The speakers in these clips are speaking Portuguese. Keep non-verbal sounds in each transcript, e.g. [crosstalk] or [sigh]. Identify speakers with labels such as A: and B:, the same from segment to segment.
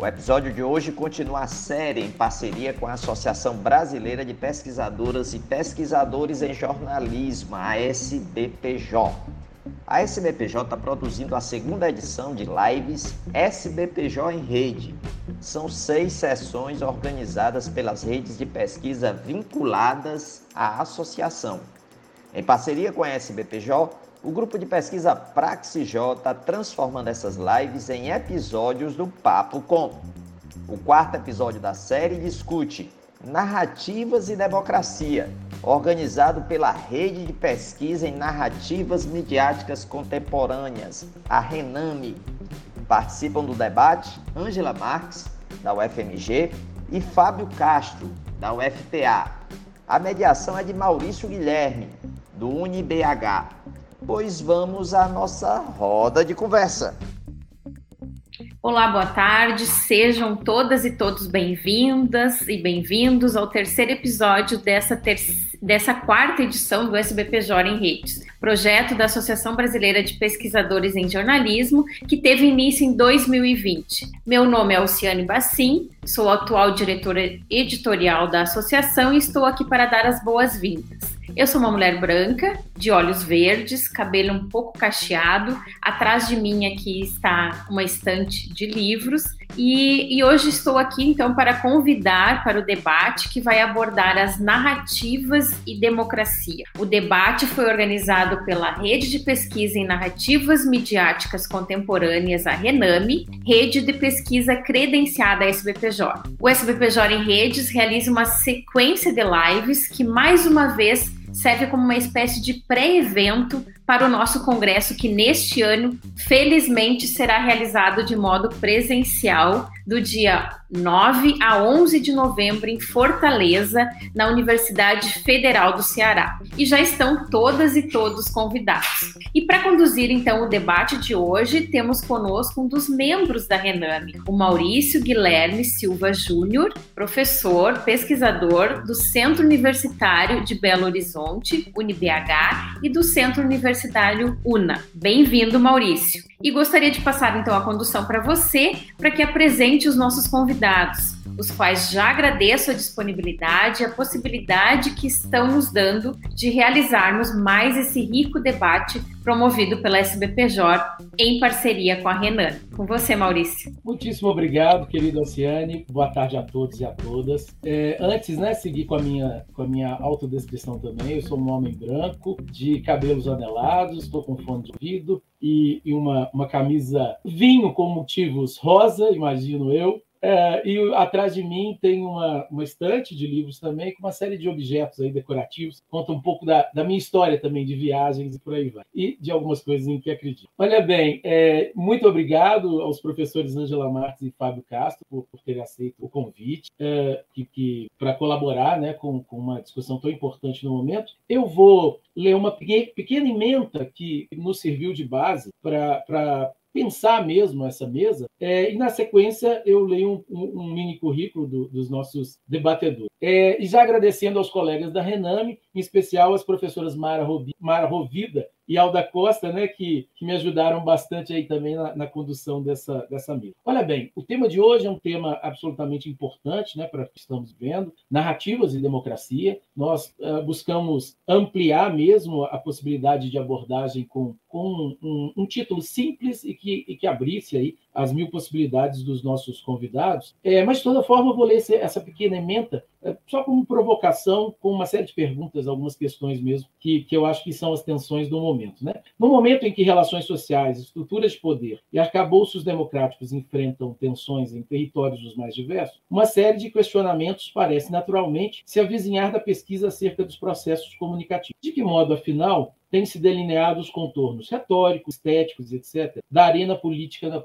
A: O episódio de hoje continua a série em parceria com a Associação Brasileira de Pesquisadoras e Pesquisadores em Jornalismo, a SBPJ. A SBPJ está produzindo a segunda edição de lives SBPJ em Rede. São seis sessões organizadas pelas redes de pesquisa vinculadas à associação. Em parceria com a SBPJ, o grupo de pesquisa PraxJ está transformando essas lives em episódios do Papo Com. O quarto episódio da série discute Narrativas e Democracia, organizado pela Rede de Pesquisa em Narrativas Midiáticas Contemporâneas, a RENAME. Participam do debate Ângela Marques, da UFMG, e Fábio Castro, da UFPA. A mediação é de Maurício Guilherme, do UniBH pois vamos à nossa roda de conversa.
B: Olá, boa tarde, sejam todas e todos bem-vindas e bem-vindos ao terceiro episódio dessa, ter dessa quarta edição do SBPJ em Redes, projeto da Associação Brasileira de Pesquisadores em Jornalismo, que teve início em 2020. Meu nome é Alciane Bassim, sou atual diretora editorial da associação e estou aqui para dar as boas-vindas. Eu sou uma mulher branca, de olhos verdes, cabelo um pouco cacheado. Atrás de mim aqui está uma estante de livros. E, e, hoje estou aqui então para convidar para o debate que vai abordar as narrativas e democracia. O debate foi organizado pela Rede de Pesquisa em Narrativas Midiáticas Contemporâneas, a RENAME, rede de pesquisa credenciada SBPJ. O SBPJ em Redes realiza uma sequência de lives que mais uma vez serve como uma espécie de pré-evento para o nosso congresso, que neste ano, felizmente, será realizado de modo presencial, do dia 9 a 11 de novembro, em Fortaleza, na Universidade Federal do Ceará. E já estão todas e todos convidados. E para conduzir, então, o debate de hoje, temos conosco um dos membros da Rename, o Maurício Guilherme Silva Júnior, professor, pesquisador do Centro Universitário de Belo Horizonte, UniBH, e do Centro Universitário UNA. Bem-vindo, Maurício. E gostaria de passar então a condução para você, para que apresente os nossos convidados, os quais já agradeço a disponibilidade e a possibilidade que estão nos dando de realizarmos mais esse rico debate promovido pela SBPJ em parceria com a Renan. Com você, Maurício.
C: Muitíssimo obrigado, querido Oceane. Boa tarde a todos e a todas. É, antes, né, seguir com a minha com a minha autodescrição também. Eu sou um homem branco, de cabelos anelados, estou com fone de ouvido e, e uma, uma camisa vinho com motivos rosa, imagino eu. É, e atrás de mim tem uma, uma estante de livros também, com uma série de objetos aí decorativos. Conta um pouco da, da minha história também de viagens e por aí vai. E de algumas coisas em que acredito. Olha bem, é, muito obrigado aos professores Angela Marques e Fábio Castro por, por terem aceito o convite é, que, que para colaborar né, com, com uma discussão tão importante no momento. Eu vou ler uma pequena emenda que nos serviu de base para pensar mesmo essa mesa. É, e na sequência eu leio um, um, um mini currículo do, dos nossos debatedores. É, e já agradecendo aos colegas da Rename, em especial as professoras Mara, Robi, Mara Rovida e Alda Costa, né, que, que me ajudaram bastante aí também na, na, condução dessa, dessa mesa. Olha bem, o tema de hoje é um tema absolutamente importante né, para o que estamos vendo, narrativas e democracia. Nós uh, buscamos ampliar mesmo a possibilidade de abordagem com, com um, um, título simples e que, e que abrisse aí as mil possibilidades dos nossos convidados. É, mas, de toda forma, eu vou ler essa pequena emenda é, só como provocação, com uma série de perguntas, algumas questões mesmo, que, que eu acho que são as tensões do momento. Né? No momento em que relações sociais, estruturas de poder e arcabouços democráticos enfrentam tensões em territórios dos mais diversos, uma série de questionamentos parece naturalmente se avizinhar da pesquisa acerca dos processos comunicativos. De que modo, afinal, têm se delineado os contornos retóricos, estéticos, etc., da arena política da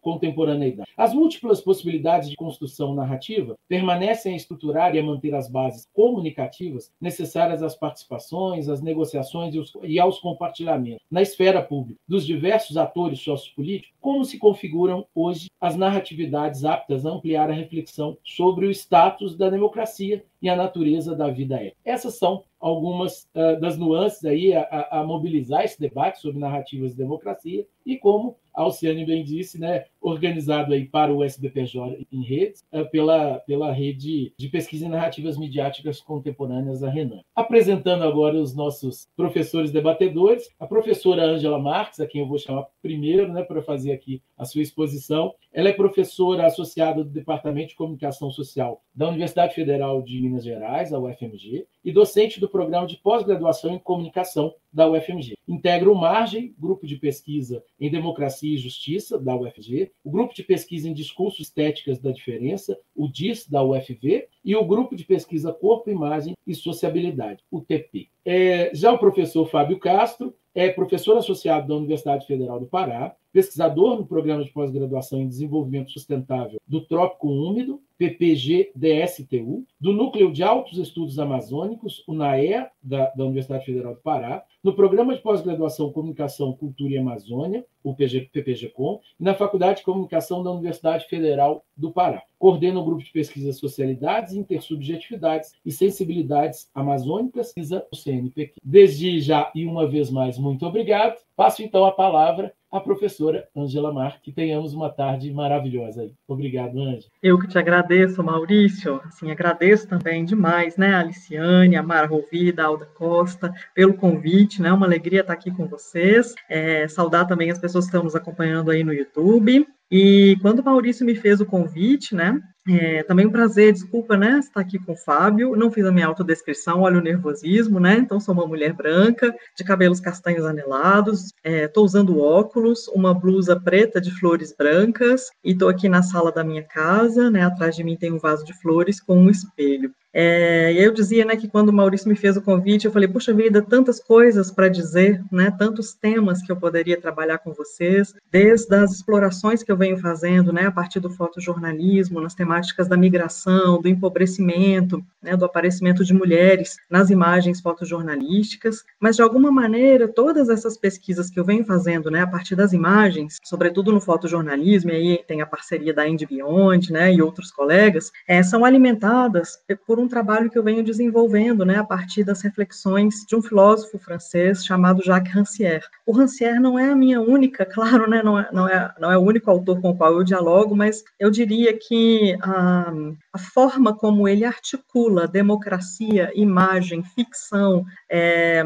C: contemporaneidade. As múltiplas possibilidades de construção narrativa permanecem a estruturar e a manter as bases comunicativas necessárias às participações, às negociações e aos compartilhamentos na esfera pública dos diversos atores sociopolíticos, como se configuram hoje as narratividades aptas a ampliar a reflexão sobre o status da democracia e a natureza da vida ética. Essas são algumas uh, das nuances aí a, a, mobilizar esse debate sobre narrativas de democracia e como a Alciane bem disse, né, organizado aí para o SBPJ em redes, uh, pela, pela rede de pesquisa em narrativas midiáticas contemporâneas, a Renan. Apresentando agora os nossos professores debatedores, a professora Ângela Marques, a quem eu vou chamar primeiro, né, para fazer aqui a sua exposição. Ela é professora associada do Departamento de Comunicação Social da Universidade Federal de Minas Gerais, a UFMG, e docente do programa de pós-graduação em comunicação da UFMG. Integra o Margem, grupo de pesquisa em democracia e justiça da UFG, o grupo de pesquisa em discurso estéticas da diferença, o DIS da UFV, e o grupo de pesquisa corpo, imagem e sociabilidade, o TP. É, já o professor Fábio Castro é professor associado da Universidade Federal do Pará, pesquisador no Programa de Pós-Graduação em Desenvolvimento Sustentável do Trópico Úmido, PPG-DSTU, do Núcleo de Altos Estudos Amazônicos, o NAEA, da, da Universidade Federal do Pará, no Programa de Pós-Graduação Comunicação, Cultura e Amazônia, o PG, PPG-Com, e na Faculdade de Comunicação da Universidade Federal do Pará. Coordena o grupo de pesquisa Socialidades, Intersubjetividades e Sensibilidades Amazônicas, o CNPq. Desde já e uma vez mais, muito obrigado. Passo então a palavra à professora Angela Mar, que tenhamos uma tarde maravilhosa aí. Obrigado, Ângela.
D: Eu que te agradeço, Maurício. Assim, agradeço também demais, né, a Aliciane, a Mara Rovida, a Alda Costa, pelo convite, né, uma alegria estar aqui com vocês. É, saudar também as pessoas que estão nos acompanhando aí no YouTube. E quando o Maurício me fez o convite, né, é, também um prazer, desculpa, né, estar aqui com o Fábio. Não fiz a minha autodescrição, olha o nervosismo, né? Então, sou uma mulher branca, de cabelos castanhos anelados, estou é, usando óculos, uma blusa preta de flores brancas e estou aqui na sala da minha casa, né? Atrás de mim tem um vaso de flores com um espelho. É, eu dizia, né, que quando o Maurício me fez o convite, eu falei, puxa vida, tantas coisas para dizer, né, tantos temas que eu poderia trabalhar com vocês, desde as explorações que eu venho fazendo, né, a partir do fotojornalismo, nas temáticas da migração, do empobrecimento, né, do aparecimento de mulheres nas imagens fotojornalísticas, mas de alguma maneira, todas essas pesquisas que eu venho fazendo, né, a partir das imagens, sobretudo no fotojornalismo, e aí tem a parceria da Indy Beyond, né, e outros colegas, é, são alimentadas por um trabalho que eu venho desenvolvendo, né, a partir das reflexões de um filósofo francês chamado Jacques Rancière. O Rancière não é a minha única, [laughs] claro, né, não é, não é, não é o único autor com o qual eu dialogo, mas eu diria que a, a forma como ele articula democracia, imagem, ficção, é,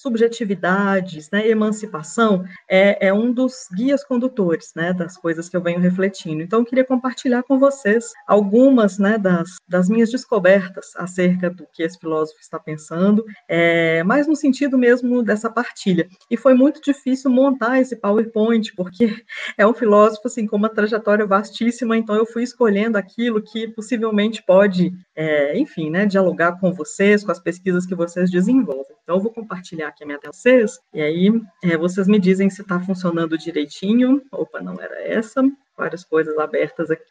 D: subjetividades, né, emancipação, é, é, um dos guias condutores, né, das coisas que eu venho refletindo. Então, eu queria compartilhar com vocês algumas, né, das, das minhas descobertas acerca do que esse filósofo está pensando, é, mas no sentido mesmo dessa partilha. E foi muito difícil montar esse PowerPoint, porque é um filósofo, assim, com uma trajetória vastíssima, então eu fui escolhendo aquilo que possivelmente pode, é, enfim, né, dialogar com vocês, com as pesquisas que vocês desenvolvem. Então, eu vou compartilhar aqui a minha tela vocês, e aí é, vocês me dizem se está funcionando direitinho. Opa, não era essa. Várias coisas abertas aqui.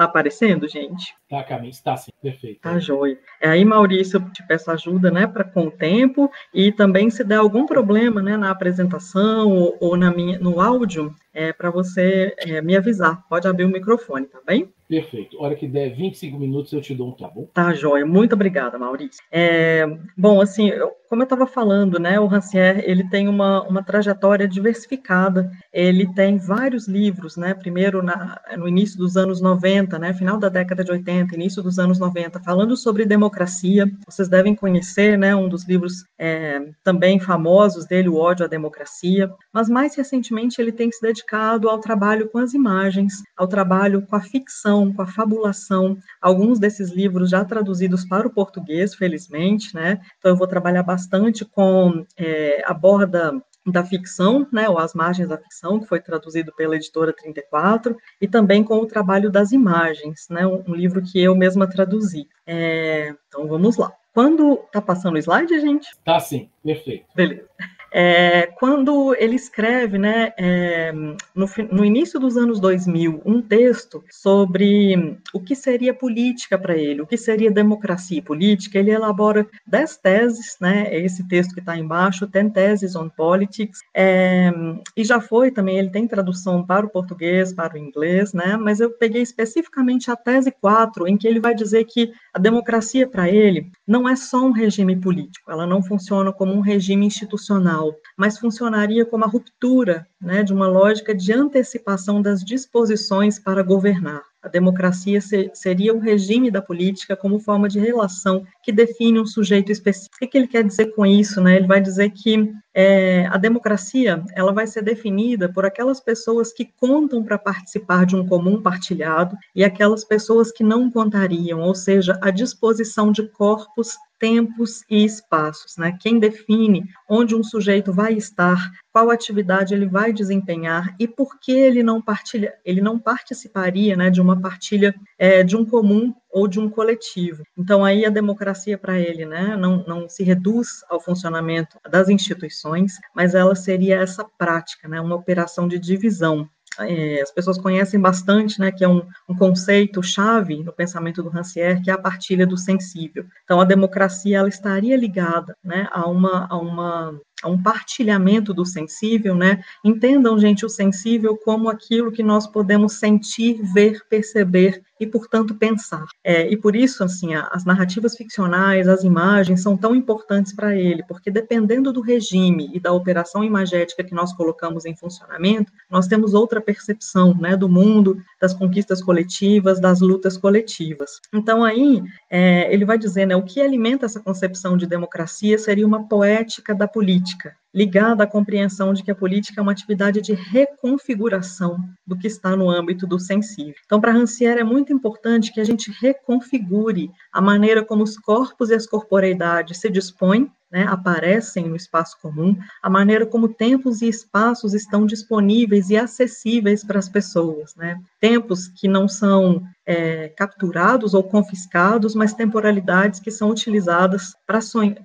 D: Tá aparecendo, gente?
C: Tá, Camille, está sim, perfeito.
D: Tá joia. É, aí, Maurício, eu te peço ajuda, né, para com o tempo, e também se der algum problema, né, na apresentação ou, ou na minha, no áudio, é, para você é, me avisar. Pode abrir o microfone, tá bem?
C: Perfeito. Hora que der 25 minutos, eu te dou um tá bom?
D: Tá, joia. Muito obrigada, Maurício. É, bom, assim, eu, como eu estava falando, né, o Rancière, ele tem uma, uma trajetória diversificada. Ele tem vários livros, né, primeiro na, no início dos anos 90, né, final da década de 80, início dos anos 90, falando sobre democracia. Vocês devem conhecer, né, um dos livros é, também famosos dele, O ódio à democracia. Mas mais recentemente ele tem se dedicado ao trabalho com as imagens, ao trabalho com a ficção com a fabulação. Alguns desses livros já traduzidos para o português, felizmente, né? Então eu vou trabalhar bastante com é, a borda da ficção, né, ou As Margens da Ficção, que foi traduzido pela editora 34, e também com o trabalho das imagens, né, um, um livro que eu mesma traduzi. É, então vamos lá. Quando tá passando o slide, gente?
C: Tá sim, perfeito.
D: Beleza. É, quando ele escreve, né, é, no, no, início dos anos 2000, um texto sobre o que seria política para ele, o que seria democracia e política, ele elabora dez teses, né, esse texto que está embaixo, Ten Theses on Politics, é, e já foi também, ele tem tradução para o português, para o inglês, né, mas eu peguei especificamente a tese 4, em que ele vai dizer que a democracia para ele não é só um regime político, ela não funciona como um regime institucional, mas funcionaria como a ruptura né, de uma lógica de antecipação das disposições para governar. A democracia seria o regime da política como forma de relação que define um sujeito específico. O que ele quer dizer com isso? Né? Ele vai dizer que é, a democracia ela vai ser definida por aquelas pessoas que contam para participar de um comum partilhado e aquelas pessoas que não contariam, ou seja, a disposição de corpos tempos e espaços, né? Quem define onde um sujeito vai estar, qual atividade ele vai desempenhar e por que ele não partilha, ele não participaria, né, de uma partilha é, de um comum ou de um coletivo. Então aí a democracia para ele, né, não, não se reduz ao funcionamento das instituições, mas ela seria essa prática, né, uma operação de divisão é, as pessoas conhecem bastante, né, que é um, um conceito chave no pensamento do Rancière, que é a partilha do sensível. Então, a democracia ela estaria ligada, né, a uma, a uma a um partilhamento do sensível, né? Entendam, gente, o sensível como aquilo que nós podemos sentir, ver, perceber e, portanto, pensar. É, e por isso, assim, as narrativas ficcionais, as imagens são tão importantes para ele, porque dependendo do regime e da operação imagética que nós colocamos em funcionamento, nós temos outra percepção, né, do mundo, das conquistas coletivas, das lutas coletivas. Então, aí, é, ele vai dizer, né, o que alimenta essa concepção de democracia seria uma poética da política política, ligada à compreensão de que a política é uma atividade de reconfiguração do que está no âmbito do sensível. Então, para Rancière é muito importante que a gente reconfigure a maneira como os corpos e as corporeidades se dispõem né, aparecem no espaço comum, a maneira como tempos e espaços estão disponíveis e acessíveis para as pessoas. Né? Tempos que não são é, capturados ou confiscados, mas temporalidades que são utilizadas para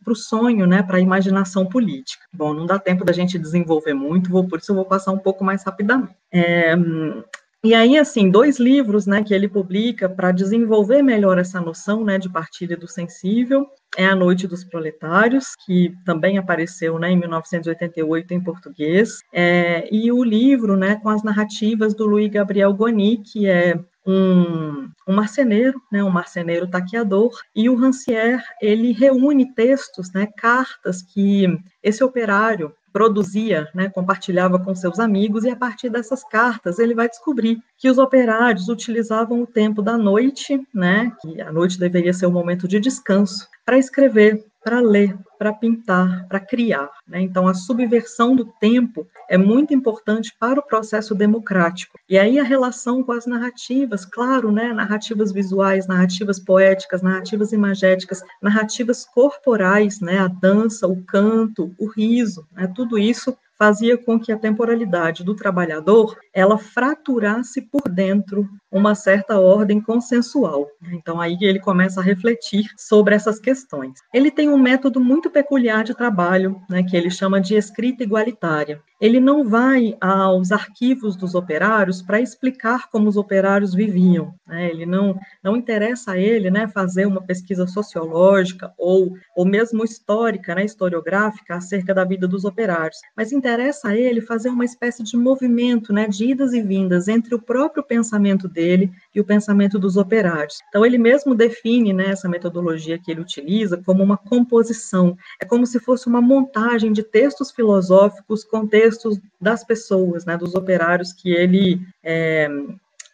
D: o sonho, né, para a imaginação política. Bom, não dá tempo da gente desenvolver muito, vou, por isso eu vou passar um pouco mais rapidamente. É, e aí, assim, dois livros, né, que ele publica para desenvolver melhor essa noção, né, de partilha do sensível, é A Noite dos Proletários, que também apareceu, né, em 1988 em português, é, e o livro, né, com as narrativas do Luiz Gabriel Goni, que é um, um marceneiro, né, um marceneiro taqueador, e o Rancière, ele reúne textos, né, cartas que esse operário produzia, né, compartilhava com seus amigos, e a partir dessas cartas ele vai descobrir que os operários utilizavam o tempo da noite, né, que a noite deveria ser um momento de descanso, para escrever, para ler, para pintar, para criar. Né? Então, a subversão do tempo é muito importante para o processo democrático. E aí a relação com as narrativas, claro, né? narrativas visuais, narrativas poéticas, narrativas imagéticas, narrativas corporais, né? a dança, o canto, o riso, né? tudo isso fazia com que a temporalidade do trabalhador ela fraturasse por dentro uma certa ordem consensual. Então aí ele começa a refletir sobre essas questões. Ele tem um método muito peculiar de trabalho, né, que ele chama de escrita igualitária. Ele não vai aos arquivos dos operários para explicar como os operários viviam. Né? Ele não não interessa a ele, né, fazer uma pesquisa sociológica ou ou mesmo histórica, né, historiográfica acerca da vida dos operários, mas interessa a ele fazer uma espécie de movimento, né, de idas e vindas entre o próprio pensamento dele e o pensamento dos operários. Então, ele mesmo define né, essa metodologia que ele utiliza como uma composição. É como se fosse uma montagem de textos filosóficos com textos das pessoas, né, dos operários que ele. É,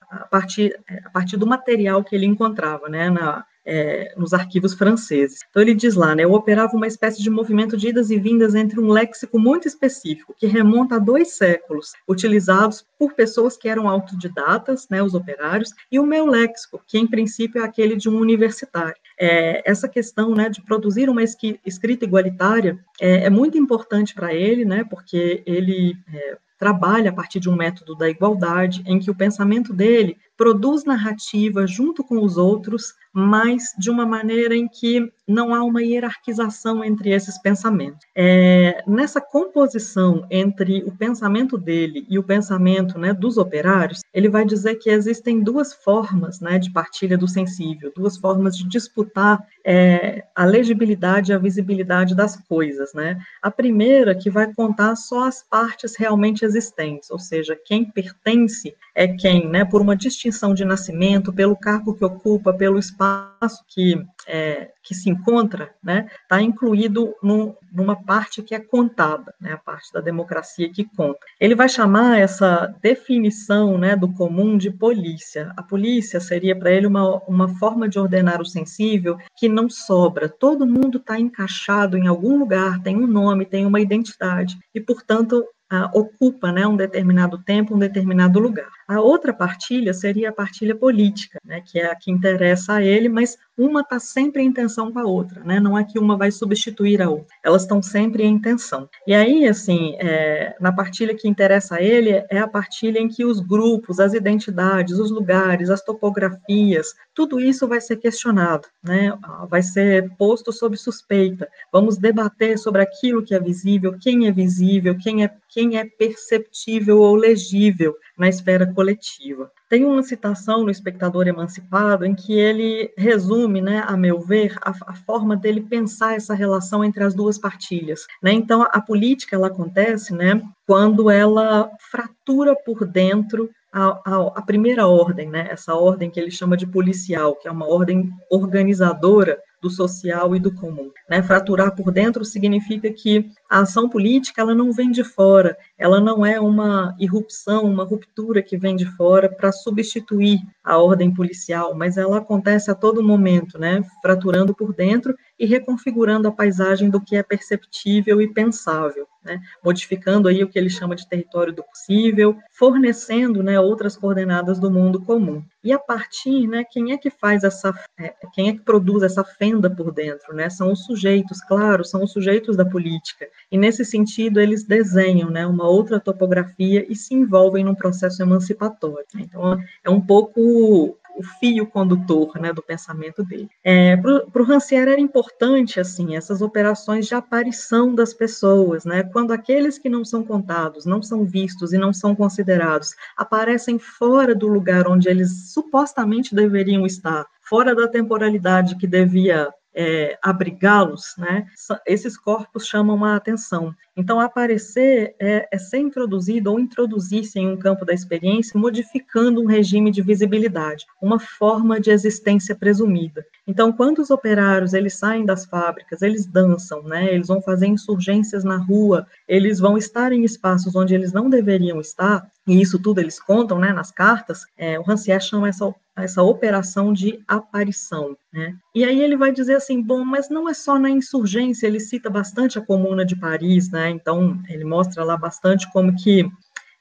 D: a partir, a partir do material que ele encontrava, né, na, é, nos arquivos franceses. Então ele diz lá, né, eu operava uma espécie de movimento de idas e vindas entre um léxico muito específico, que remonta a dois séculos, utilizados por pessoas que eram autodidatas, né, os operários, e o meu léxico, que em princípio é aquele de um universitário. É, essa questão né, de produzir uma escrita igualitária é, é muito importante para ele, né, porque ele é, trabalha a partir de um método da igualdade, em que o pensamento dele produz narrativa junto com os outros, mas de uma maneira em que não há uma hierarquização entre esses pensamentos. É, nessa composição entre o pensamento dele e o pensamento né, dos operários, ele vai dizer que existem duas formas né, de partilha do sensível, duas formas de disputar é, a legibilidade e a visibilidade das coisas. Né? A primeira, que vai contar só as partes realmente existentes, ou seja, quem pertence é quem, né, por uma distinção de nascimento, pelo cargo que ocupa, pelo espaço que, é, que se encontra, né, está incluído no, numa parte que é contada, né, a parte da democracia que conta. Ele vai chamar essa definição né, do comum de polícia. A polícia seria para ele uma, uma forma de ordenar o sensível que não sobra. Todo mundo está encaixado em algum lugar, tem um nome, tem uma identidade, e, portanto, uh, ocupa né, um determinado tempo, um determinado lugar. A outra partilha seria a partilha política, né, que é a que interessa a ele, mas uma está sempre em tensão com a outra, né? Não é que uma vai substituir a outra, elas estão sempre em tensão. E aí, assim, é, na partilha que interessa a ele é a partilha em que os grupos, as identidades, os lugares, as topografias, tudo isso vai ser questionado, né? Vai ser posto sob suspeita. Vamos debater sobre aquilo que é visível, quem é visível, quem é quem é perceptível ou legível na esfera coletiva. Tem uma citação no Espectador Emancipado em que ele resume, né, a meu ver, a, a forma dele pensar essa relação entre as duas partilhas. Né? Então, a política ela acontece né, quando ela fratura por dentro a, a, a, primeira ordem, né, essa ordem que ele chama de policial, que é uma ordem organizadora do social e do comum. Né? Fraturar por dentro significa que a ação política ela não vem de fora, ela não é uma irrupção, uma ruptura que vem de fora para substituir a ordem policial, mas ela acontece a todo momento, né? fraturando por dentro e reconfigurando a paisagem do que é perceptível e pensável, né? modificando aí o que ele chama de território do possível, fornecendo né, outras coordenadas do mundo comum. E a partir, né, quem é que faz essa, é, quem é que produz essa fenda por dentro, né? São os sujeitos, claro, são os sujeitos da política. E nesse sentido eles desenham, né, uma outra topografia e se envolvem num processo emancipatório. Então é um pouco o fio condutor né, do pensamento dele. É, Para o Rancière era importante assim essas operações de aparição das pessoas, né, quando aqueles que não são contados, não são vistos e não são considerados aparecem fora do lugar onde eles supostamente deveriam estar, fora da temporalidade que devia é, abrigá-los, né, esses corpos chamam a atenção. Então, aparecer é, é, ser introduzido ou introduzir-se em um campo da experiência, modificando um regime de visibilidade, uma forma de existência presumida. Então, quando os operários eles saem das fábricas, eles dançam, né, eles vão fazer insurgências na rua, eles vão estar em espaços onde eles não deveriam estar, e isso tudo eles contam né, nas cartas, é, o Rancière chama essa essa operação de aparição. Né? E aí ele vai dizer assim, bom, mas não é só na insurgência, ele cita bastante a Comuna de Paris, né? então ele mostra lá bastante como que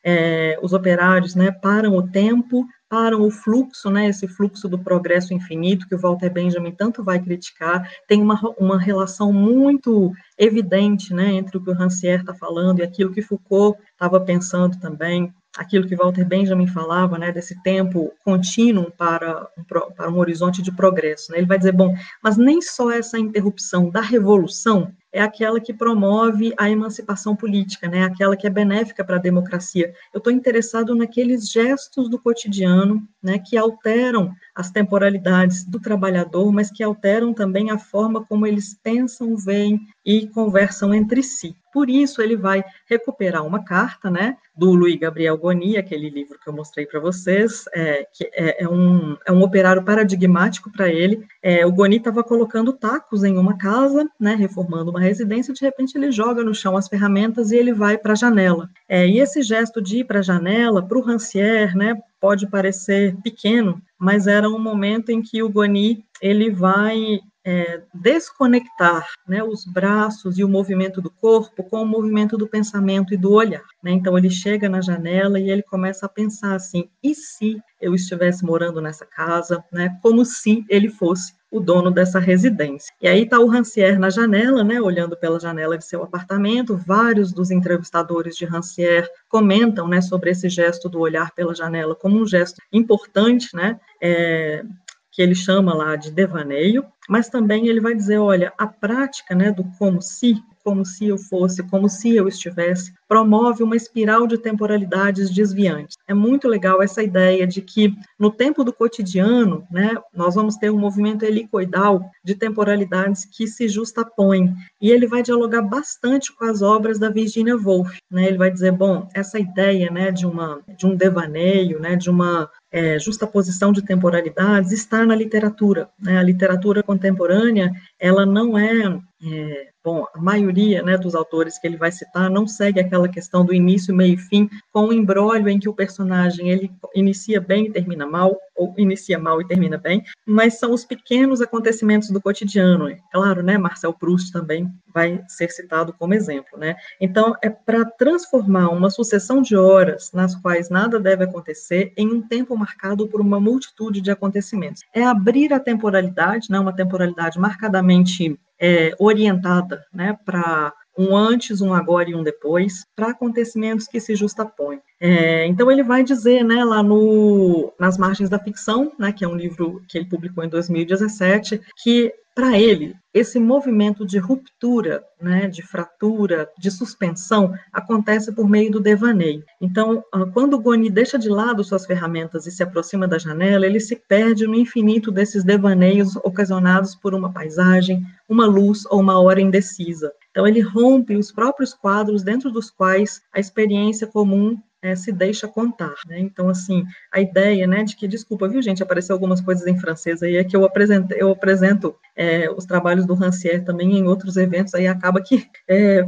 D: é, os operários né, param o tempo, param o fluxo, né, esse fluxo do progresso infinito que o Walter Benjamin tanto vai criticar, tem uma, uma relação muito evidente né, entre o que o Rancière está falando e aquilo que Foucault estava pensando também aquilo que Walter Benjamin falava, né, desse tempo contínuo para um, para um horizonte de progresso. Né? Ele vai dizer, bom, mas nem só essa interrupção da revolução é aquela que promove a emancipação política, né? Aquela que é benéfica para a democracia. Eu estou interessado naqueles gestos do cotidiano, né, que alteram as temporalidades do trabalhador, mas que alteram também a forma como eles pensam, veem e conversam entre si. Por isso, ele vai recuperar uma carta, né, do Luiz Gabriel Goni, aquele livro que eu mostrei para vocês, é, que é, é, um, é um operário paradigmático para ele. É, o Goni estava colocando tacos em uma casa, né, reformando uma residência, de repente ele joga no chão as ferramentas e ele vai para a janela. É, e esse gesto de ir para a janela, para o Rancière, né, pode parecer pequeno, mas era um momento em que o Goni ele vai é, desconectar né, os braços e o movimento do corpo com o movimento do pensamento e do olhar. Né? Então ele chega na janela e ele começa a pensar assim: e se eu estivesse morando nessa casa, né, como se ele fosse o dono dessa residência. E aí está o Rancière na janela, né, olhando pela janela de seu apartamento. Vários dos entrevistadores de Rancière comentam, né, sobre esse gesto do olhar pela janela como um gesto importante, né, é, que ele chama lá de devaneio, mas também ele vai dizer, olha, a prática, né, do como se, como se eu fosse, como se eu estivesse, promove uma espiral de temporalidades desviantes. É muito legal essa ideia de que no tempo do cotidiano, né, nós vamos ter um movimento helicoidal de temporalidades que se justapõem, e ele vai dialogar bastante com as obras da Virginia Woolf, né? Ele vai dizer, bom, essa ideia, né, de uma de um devaneio, né, de uma é, justaposição de temporalidades está na literatura. Né? A literatura contemporânea, ela não é, é bom, a maioria né, dos autores que ele vai citar não segue aquela questão do início, meio e fim, com um embrólio em que o personagem ele inicia bem e termina mal, ou inicia mal e termina bem, mas são os pequenos acontecimentos do cotidiano. Claro, né, Marcel Proust também vai ser citado como exemplo, né? Então, é para transformar uma sucessão de horas nas quais nada deve acontecer em um tempo marcado por uma multitude de acontecimentos. É abrir a temporalidade, né, uma temporalidade marcadamente é, orientada né, para um antes, um agora e um depois, para acontecimentos que se justapõem. É, então ele vai dizer, né, lá no Nas Margens da Ficção, né, que é um livro que ele publicou em 2017, que para ele, esse movimento de ruptura, né, de fratura, de suspensão, acontece por meio do devaneio. Então, ah, quando o Goni deixa de lado suas ferramentas e se aproxima da janela, ele se perde no infinito desses devaneios ocasionados por uma paisagem, uma luz ou uma hora indecisa. Então, ele rompe os próprios quadros dentro dos quais a experiência comum é, se deixa contar, né? Então, assim, a ideia, né, de que, desculpa, viu, gente, apareceu algumas coisas em francês aí, é que eu apresento, eu apresento é, os trabalhos do Rancière também em outros eventos, aí acaba que é,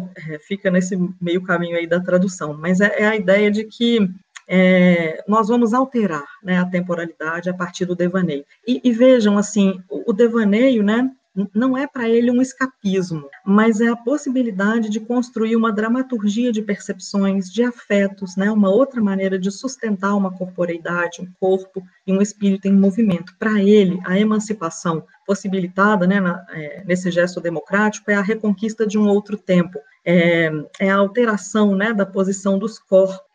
D: fica nesse meio caminho aí da tradução, mas é, é a ideia de que é, nós vamos alterar né, a temporalidade a partir do devaneio. E, e vejam, assim, o, o devaneio, né, não é para ele um escapismo, mas é a possibilidade de construir uma dramaturgia de percepções, de afetos, né? uma outra maneira de sustentar uma corporeidade, um corpo e um espírito em movimento. Para ele, a emancipação possibilitada né, na, é, nesse gesto democrático é a reconquista de um outro tempo, é, é a alteração né, da posição dos corpos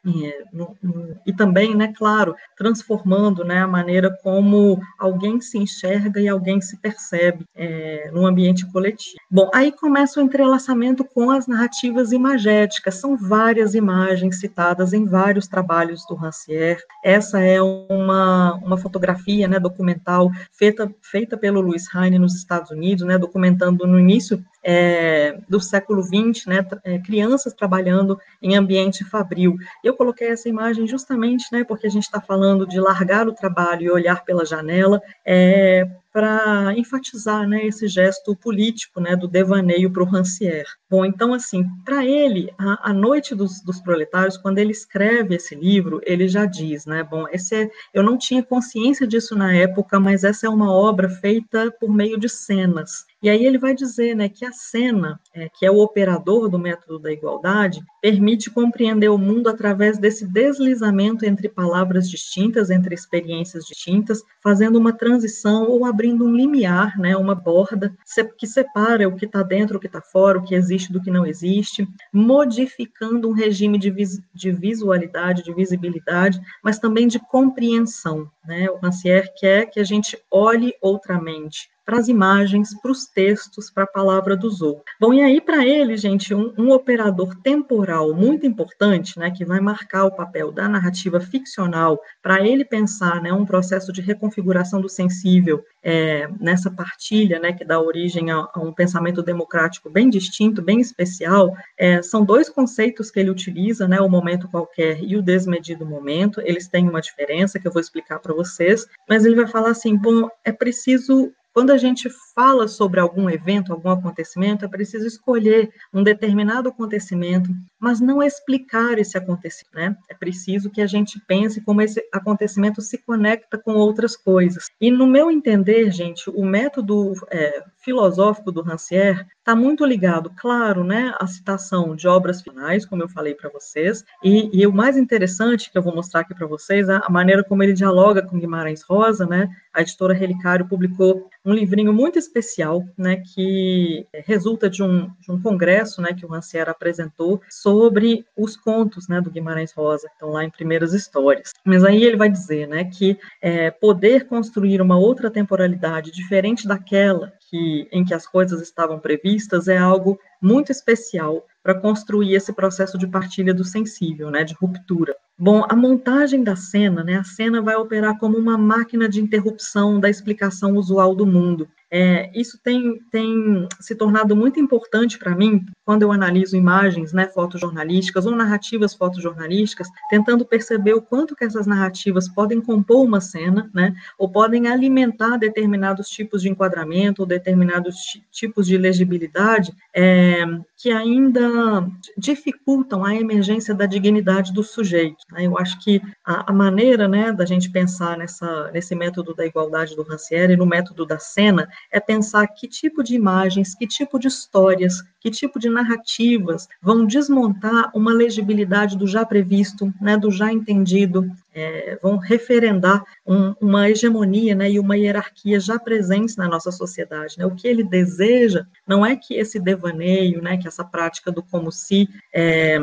D: e também, né, claro, transformando né, a maneira como alguém se enxerga e alguém se percebe é, no ambiente coletivo. Bom, aí começa o entrelaçamento com as narrativas imagéticas, são várias imagens citadas em vários trabalhos do Rancière. Essa é uma, uma fotografia né, documental feita, feita pelo Louis Heine nos Estados Unidos, né, documentando no início é, do século XX, né, é, crianças trabalhando em ambiente fabril. Eu coloquei essa imagem justamente, né, porque a gente está falando de largar o trabalho e olhar pela janela, é, para enfatizar né, esse gesto político né, do devaneio para o Rancière. Bom, então, assim, para ele, a, a Noite dos, dos, Proletários, quando ele escreve esse livro, ele já diz, né, bom, esse é, eu não tinha consciência disso na época, mas essa é uma obra feita por meio de cenas. E aí ele vai dizer né, que a cena, é, que é o operador do método da igualdade, permite compreender o mundo através desse deslizamento entre palavras distintas, entre experiências distintas, fazendo uma transição ou abrindo um limiar, né, uma borda que separa o que está dentro, o que está fora, o que existe do que não existe, modificando um regime de, vis de visualidade, de visibilidade, mas também de compreensão. Né? O Rancière quer que a gente olhe outramente, para as imagens, para os textos, para a palavra do Zou. Bom, e aí para ele, gente, um, um, operador temporal muito importante, né, que vai marcar o papel da narrativa ficcional, para ele pensar, né, um processo de reconfiguração do sensível é, nessa partilha, né, que dá origem a, a, um pensamento democrático bem distinto, bem especial, é, são dois conceitos que ele utiliza, né, o momento qualquer e o desmedido momento. Eles têm uma diferença que eu vou explicar para vocês, mas ele vai falar assim, bom, é preciso quando a gente fala sobre algum evento, algum acontecimento, é preciso escolher um determinado acontecimento, mas não explicar esse acontecimento. Né? É preciso que a gente pense como esse acontecimento se conecta com outras coisas. E no meu entender, gente, o método é, filosófico do Rancière está muito ligado, claro, né, à citação de obras finais, como eu falei para vocês, e, e, o mais interessante que eu vou mostrar aqui para vocês, a, a maneira como ele dialoga com Guimarães Rosa, né, a editora Relicário publicou um livrinho muito especial, né, que resulta de um, de um congresso, né, que o Rancière apresentou sobre os contos, né, do Guimarães Rosa, que estão lá em Primeiras Histórias. Mas aí ele vai dizer, né, que é, poder construir uma outra temporalidade diferente daquela que, em que as coisas estavam previstas é algo muito especial para construir esse processo de partilha do sensível, né, de ruptura. Bom, a montagem da cena, né, a cena vai operar como uma máquina de interrupção da explicação usual do mundo. É, isso tem, tem se tornado muito importante para mim quando eu analiso imagens né, fotojornalísticas ou narrativas fotojornalísticas, tentando perceber o quanto que essas narrativas podem compor uma cena, né, ou podem alimentar determinados tipos de enquadramento ou determinados tipos de legibilidade é, que ainda dificultam a emergência da dignidade do sujeito. Né? Eu acho que a, a, maneira né, da gente pensar nessa, nesse método da igualdade do Rancière e no método da cena é pensar que tipo de imagens, que tipo de histórias, que tipo de narrativas vão desmontar uma legibilidade do já previsto, né, do já entendido, é, vão referendar um, uma hegemonia né, e uma hierarquia já presentes na nossa sociedade. Né? O que ele deseja não é que esse devaneio, né, que essa prática do como se é,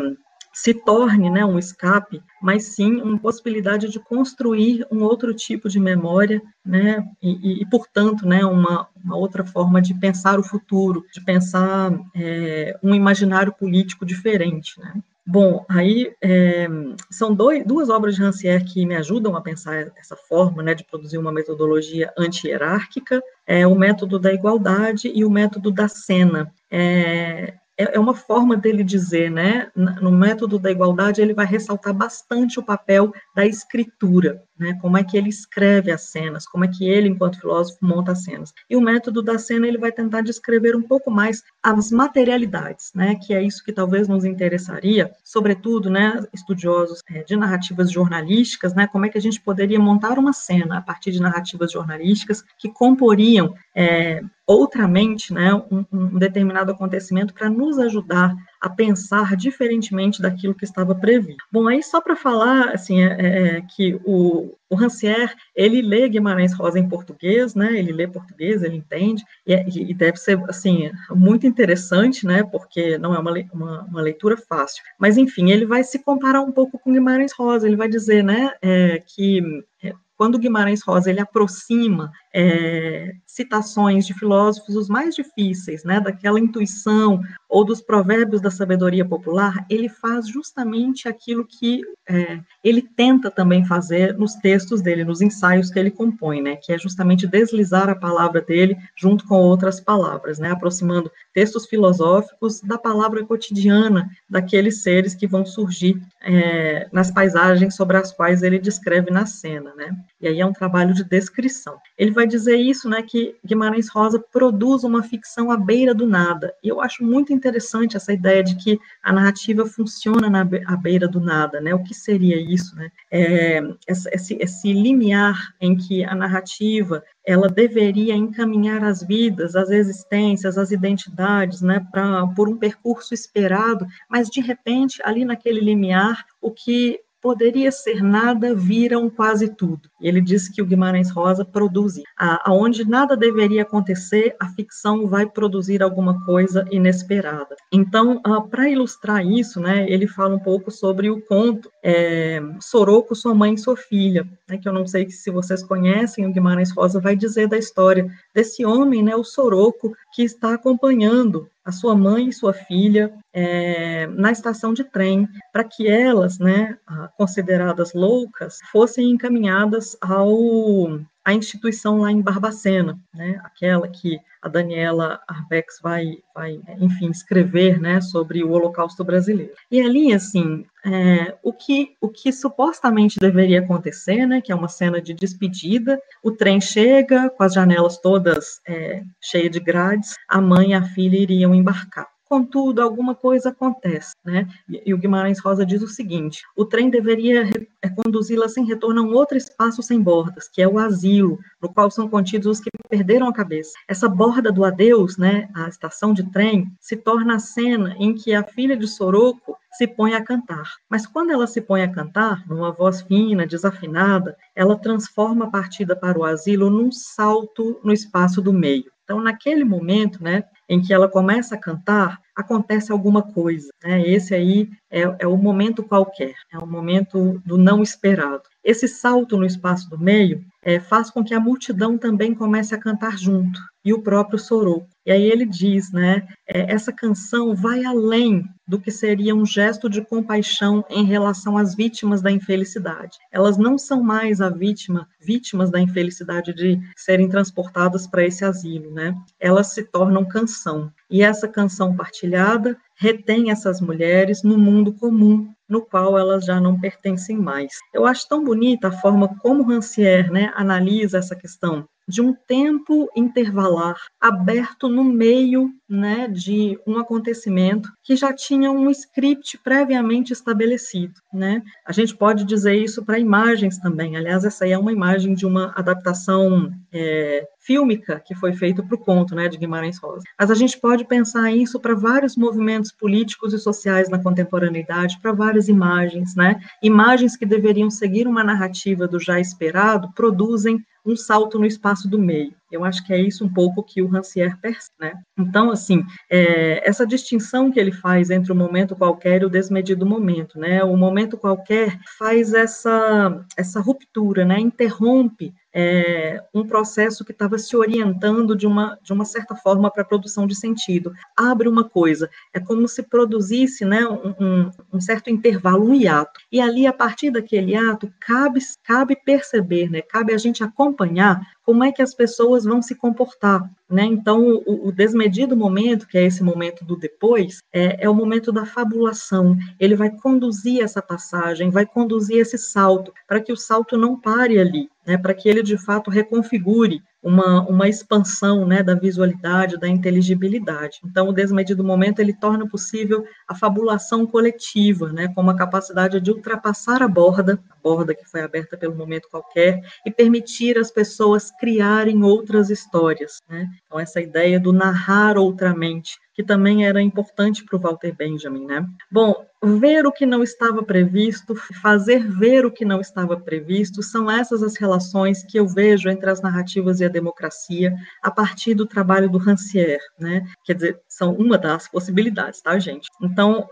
D: se torne né, um escape, mas sim uma possibilidade de construir um outro tipo de memória, né, e, e portanto, né, uma, uma, outra forma de pensar o futuro, de pensar é, um imaginário político diferente. Né. Bom, aí é, são dois, duas obras de Rancière que me ajudam a pensar essa forma né, de produzir uma metodologia anti-hierárquica, é o método da igualdade e o método da cena. É, é, é uma forma dele dizer, né? No método da igualdade, ele vai ressaltar bastante o papel da escritura, né? Como é que ele escreve as cenas, como é que ele, enquanto filósofo, monta as cenas. E o método da cena, ele vai tentar descrever um pouco mais as materialidades, né? Que é isso que talvez nos interessaria, sobretudo, né? Estudiosos é, de narrativas jornalísticas, né? Como é que a gente poderia montar uma cena a partir de narrativas jornalísticas que comporiam é, outramente né, um, um determinado acontecimento para nos ajudar a pensar diferentemente daquilo que estava previsto. Bom, aí só para falar, assim, é, é, é, que o, o Rancière, ele lê Guimarães Rosa em português, né, ele lê português, ele entende, e, é, e deve ser, assim, muito interessante, né, porque não é uma, uma, uma, leitura fácil. Mas, enfim, ele vai se comparar um pouco com Guimarães Rosa, ele vai dizer, né, é, que é, quando Guimarães Rosa ele aproxima é, citações de filósofos os mais difíceis, né, daquela intuição ou dos provérbios da sabedoria popular, ele faz justamente aquilo que é, ele tenta também fazer nos textos dele, nos ensaios que ele compõe, né, que é justamente deslizar a palavra dele junto com outras palavras, né, aproximando textos filosóficos da palavra cotidiana daqueles seres que vão surgir é, nas paisagens sobre as quais ele descreve na cena, né. E aí é um trabalho de descrição. Ele vai dizer isso, né, que Guimarães Rosa produz uma ficção à beira do nada. E eu acho muito interessante essa ideia de que a narrativa funciona na à beira do nada, né? O que seria isso, né? É, esse, esse limiar em que a narrativa ela deveria encaminhar as vidas, as existências, as identidades, né, para por um percurso esperado, mas de repente ali naquele limiar o que poderia ser nada, viram quase tudo. Ele disse que o Guimarães Rosa produz. Aonde nada deveria acontecer, a ficção vai produzir alguma coisa inesperada. Então, ah, para ilustrar isso, né, ele fala um pouco sobre o conto é, Soroco, Sua Mãe e Sua Filha, né, que eu não sei se vocês conhecem, o Guimarães Rosa vai dizer da história desse homem, né, o Soroco, que está acompanhando a sua mãe e sua filha é, na estação de trem, para que elas, né, consideradas loucas, fossem encaminhadas ao a instituição lá em Barbacena, né, aquela que a Daniela Arbex vai, vai, enfim, escrever, né, sobre o Holocausto brasileiro. E ali, assim, é, o, que, o que supostamente deveria acontecer, né, que é uma cena de despedida, o trem chega com as janelas todas é, cheias de grades, a mãe e a filha iriam embarcar. Contudo, alguma coisa acontece, né? E, o Guimarães Rosa diz o seguinte: o trem deveria é, conduzi-la sem retorno a um outro espaço sem bordas, que é o asilo, no qual são contidos os que perderam a cabeça. Essa borda do adeus, né, a estação de trem, se torna a cena em que a filha de Soroco se põe a cantar. Mas quando ela se põe a cantar, numa voz fina, desafinada, ela transforma a partida para o asilo num salto no espaço do meio. Então, naquele momento, né, em que ela começa a cantar, acontece alguma coisa. Né? Esse aí é, é o momento qualquer, é o momento do não esperado. Esse salto no espaço do meio é, faz com que a multidão também comece a cantar junto, e o próprio Soroco. E aí ele diz, né, é, essa canção vai além do que seria um gesto de compaixão em relação às vítimas da infelicidade. Elas não são mais a vítima, vítimas da infelicidade de serem transportadas para esse asilo, né? Elas se tornam canção. E essa canção partilhada retém essas mulheres no mundo comum, no qual elas já não pertencem mais. Eu acho tão bonita a forma como Rancière né, analisa essa questão de um tempo intervalar aberto no meio né, de um acontecimento que já tinha um script previamente estabelecido. Né? A gente pode dizer isso para imagens também. Aliás, essa aí é uma imagem de uma adaptação é, fílmica que foi feita para o conto né, de Guimarães Rosa. Mas a gente pode pensar isso para vários movimentos políticos e sociais na contemporaneidade, para várias imagens. Né? Imagens que deveriam seguir uma narrativa do já esperado produzem um salto no espaço do meio. Eu acho que é isso um pouco que o Rancière percebe, né? Então, assim, é, essa distinção que ele faz entre o momento qualquer e o desmedido momento, né? O momento qualquer faz essa, essa ruptura, né? Interrompe é, um processo que estava se orientando de uma, de uma certa forma para a produção de sentido. Abre uma coisa, é como se produzisse né, um, um, certo intervalo, um hiato. E ali, a partir daquele ato, cabe, cabe perceber, né, cabe a gente acompanhar como é que as pessoas vão se comportar. Né? Então, o, o, desmedido momento, que é esse momento do depois, é, é, o momento da fabulação. Ele vai conduzir essa passagem, vai conduzir esse salto, para que o salto não pare ali, né? para que ele de fato reconfigure uma, uma expansão né, da visualidade, da inteligibilidade. Então, o desmedido momento ele torna possível a fabulação coletiva, né, com a capacidade de ultrapassar a borda, a borda que foi aberta pelo momento qualquer, e permitir às pessoas criarem outras histórias. Né? Então, essa ideia do narrar outramente, que também era importante para o Walter Benjamin, né? Bom, ver o que não estava previsto, fazer ver o que não estava previsto, são essas as relações que eu vejo entre as narrativas e a democracia a partir do trabalho do Rancière, né? Quer dizer, são uma das possibilidades, tá, gente? Então,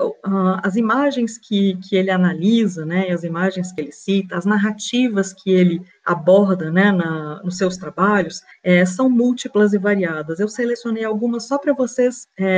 D: as imagens que, que ele analisa, né, as imagens que ele cita, as narrativas que ele aborda né, na, nos seus trabalhos é, são múltiplas e variadas. Eu selecionei algumas só para vocês é,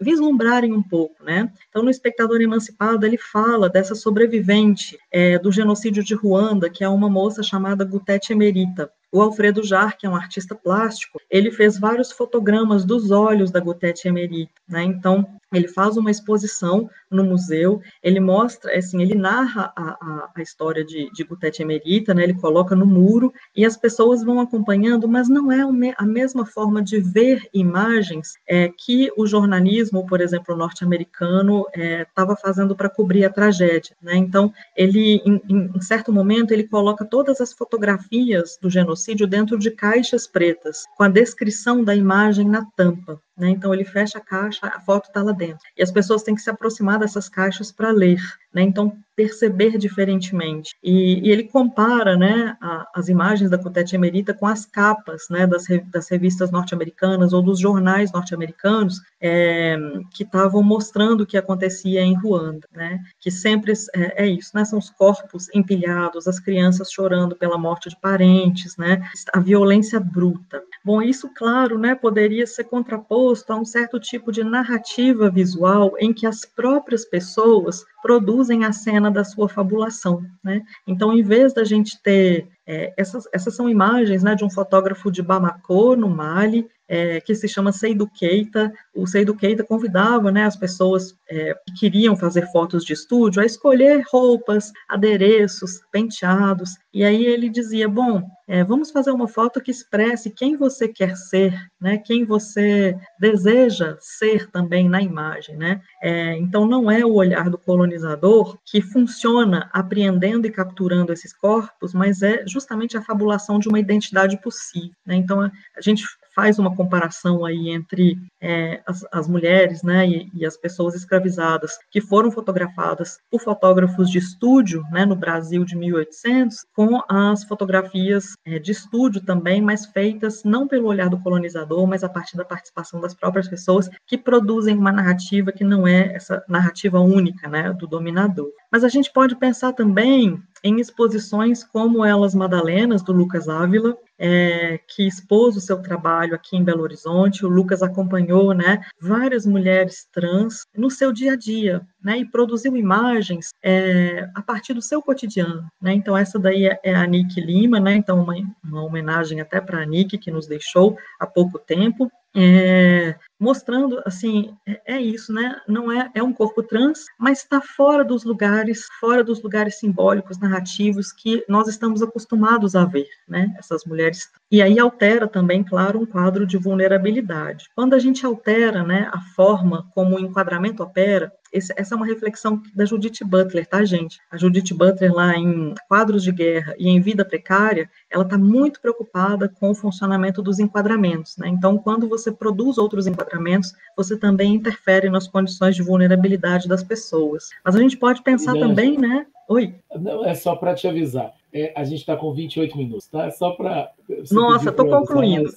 D: vislumbrarem um pouco, né? Então, no Espectador Emancipado, ele fala dessa sobrevivente é, do genocídio de Ruanda, que é uma moça chamada Gutete Emerita. O Alfredo Jar, que é um artista plástico, ele fez vários fotogramas dos olhos da Gutete Emerita, né? Então, ele faz uma exposição no museu, ele mostra, assim, ele narra a, a, a história de, de Gutete Emerita, né, ele coloca no muro, e as pessoas vão acompanhando, mas não é a mesma forma de ver imagens é, que o jornalismo, por exemplo, norte-americano, estava é, fazendo para cobrir a tragédia, né, então, ele, em, em certo momento, ele coloca todas as fotografias do genocídio dentro de caixas pretas, com a descrição da imagem na tampa, né? Então, ele fecha a caixa, a foto está lá dentro. E as pessoas têm que se aproximar dessas caixas para ler. Né? Então, perceber diferentemente. E, e ele compara né, a, as imagens da Cotete Emerita com as capas né, das, das revistas norte-americanas ou dos jornais norte-americanos é, que estavam mostrando o que acontecia em Ruanda. Né? Que sempre é, é, isso, né? são os corpos empilhados, as crianças chorando pela morte de parentes, né? a violência bruta. Bom, isso, claro, né, poderia ser contraposto a um certo tipo de narrativa visual em que as próprias pessoas produzem a cena da sua fabulação, né? Então, em vez da gente ter é, essas, essas são imagens né, de um fotógrafo de Bamako, no Mali, é, que se chama Seydou Keita. O Seydou Keita convidava né, as pessoas é, que queriam fazer fotos de estúdio a escolher roupas, adereços, penteados, e aí ele dizia, bom, é, vamos fazer uma foto que expresse quem você quer ser, né, quem você deseja ser também na imagem, né? É, então não é o olhar do colonizador que funciona apreendendo e capturando esses corpos, mas é justamente a fabulação de uma identidade possível. Né? Então a gente faz uma comparação aí entre é, as, as, mulheres né, e, e, as pessoas escravizadas que foram fotografadas por fotógrafos de estúdio né, no Brasil de 1800, com as fotografias é, de estúdio também, mas feitas não pelo olhar do colonizador, mas a partir da participação das próprias pessoas que produzem uma narrativa que não é essa narrativa única né, do dominador. Mas a gente pode pensar também em exposições como Elas Madalenas, do Lucas Ávila, é, que expôs o seu trabalho aqui em Belo Horizonte. O Lucas acompanhou né, várias mulheres trans no seu dia a dia, né, e produziu imagens é, a partir do seu cotidiano. Né? Então, essa daí é, é a Nick Lima, né? então, uma, uma homenagem até para a Nick, que nos deixou há pouco tempo. É, mostrando assim é, é, isso, né? Não é é um corpo trans, mas está fora dos lugares, fora dos lugares simbólicos, narrativos que nós estamos acostumados a ver, né? Essas mulheres e aí altera também, claro, um quadro de vulnerabilidade. Quando a gente altera, né, a forma como o enquadramento opera, esse, essa é uma reflexão da Judith Butler, tá, gente? A Judith Butler, lá em Quadros de Guerra e em Vida Precária, ela está muito preocupada com o funcionamento dos enquadramentos, né? Então, quando você produz outros enquadramentos, você também interfere nas condições de vulnerabilidade das pessoas. Mas a gente pode pensar também, né?
C: Oi. Não, é só para te avisar. É, a gente está com 28 minutos, tá? Só para.
D: Nossa, estou concluindo.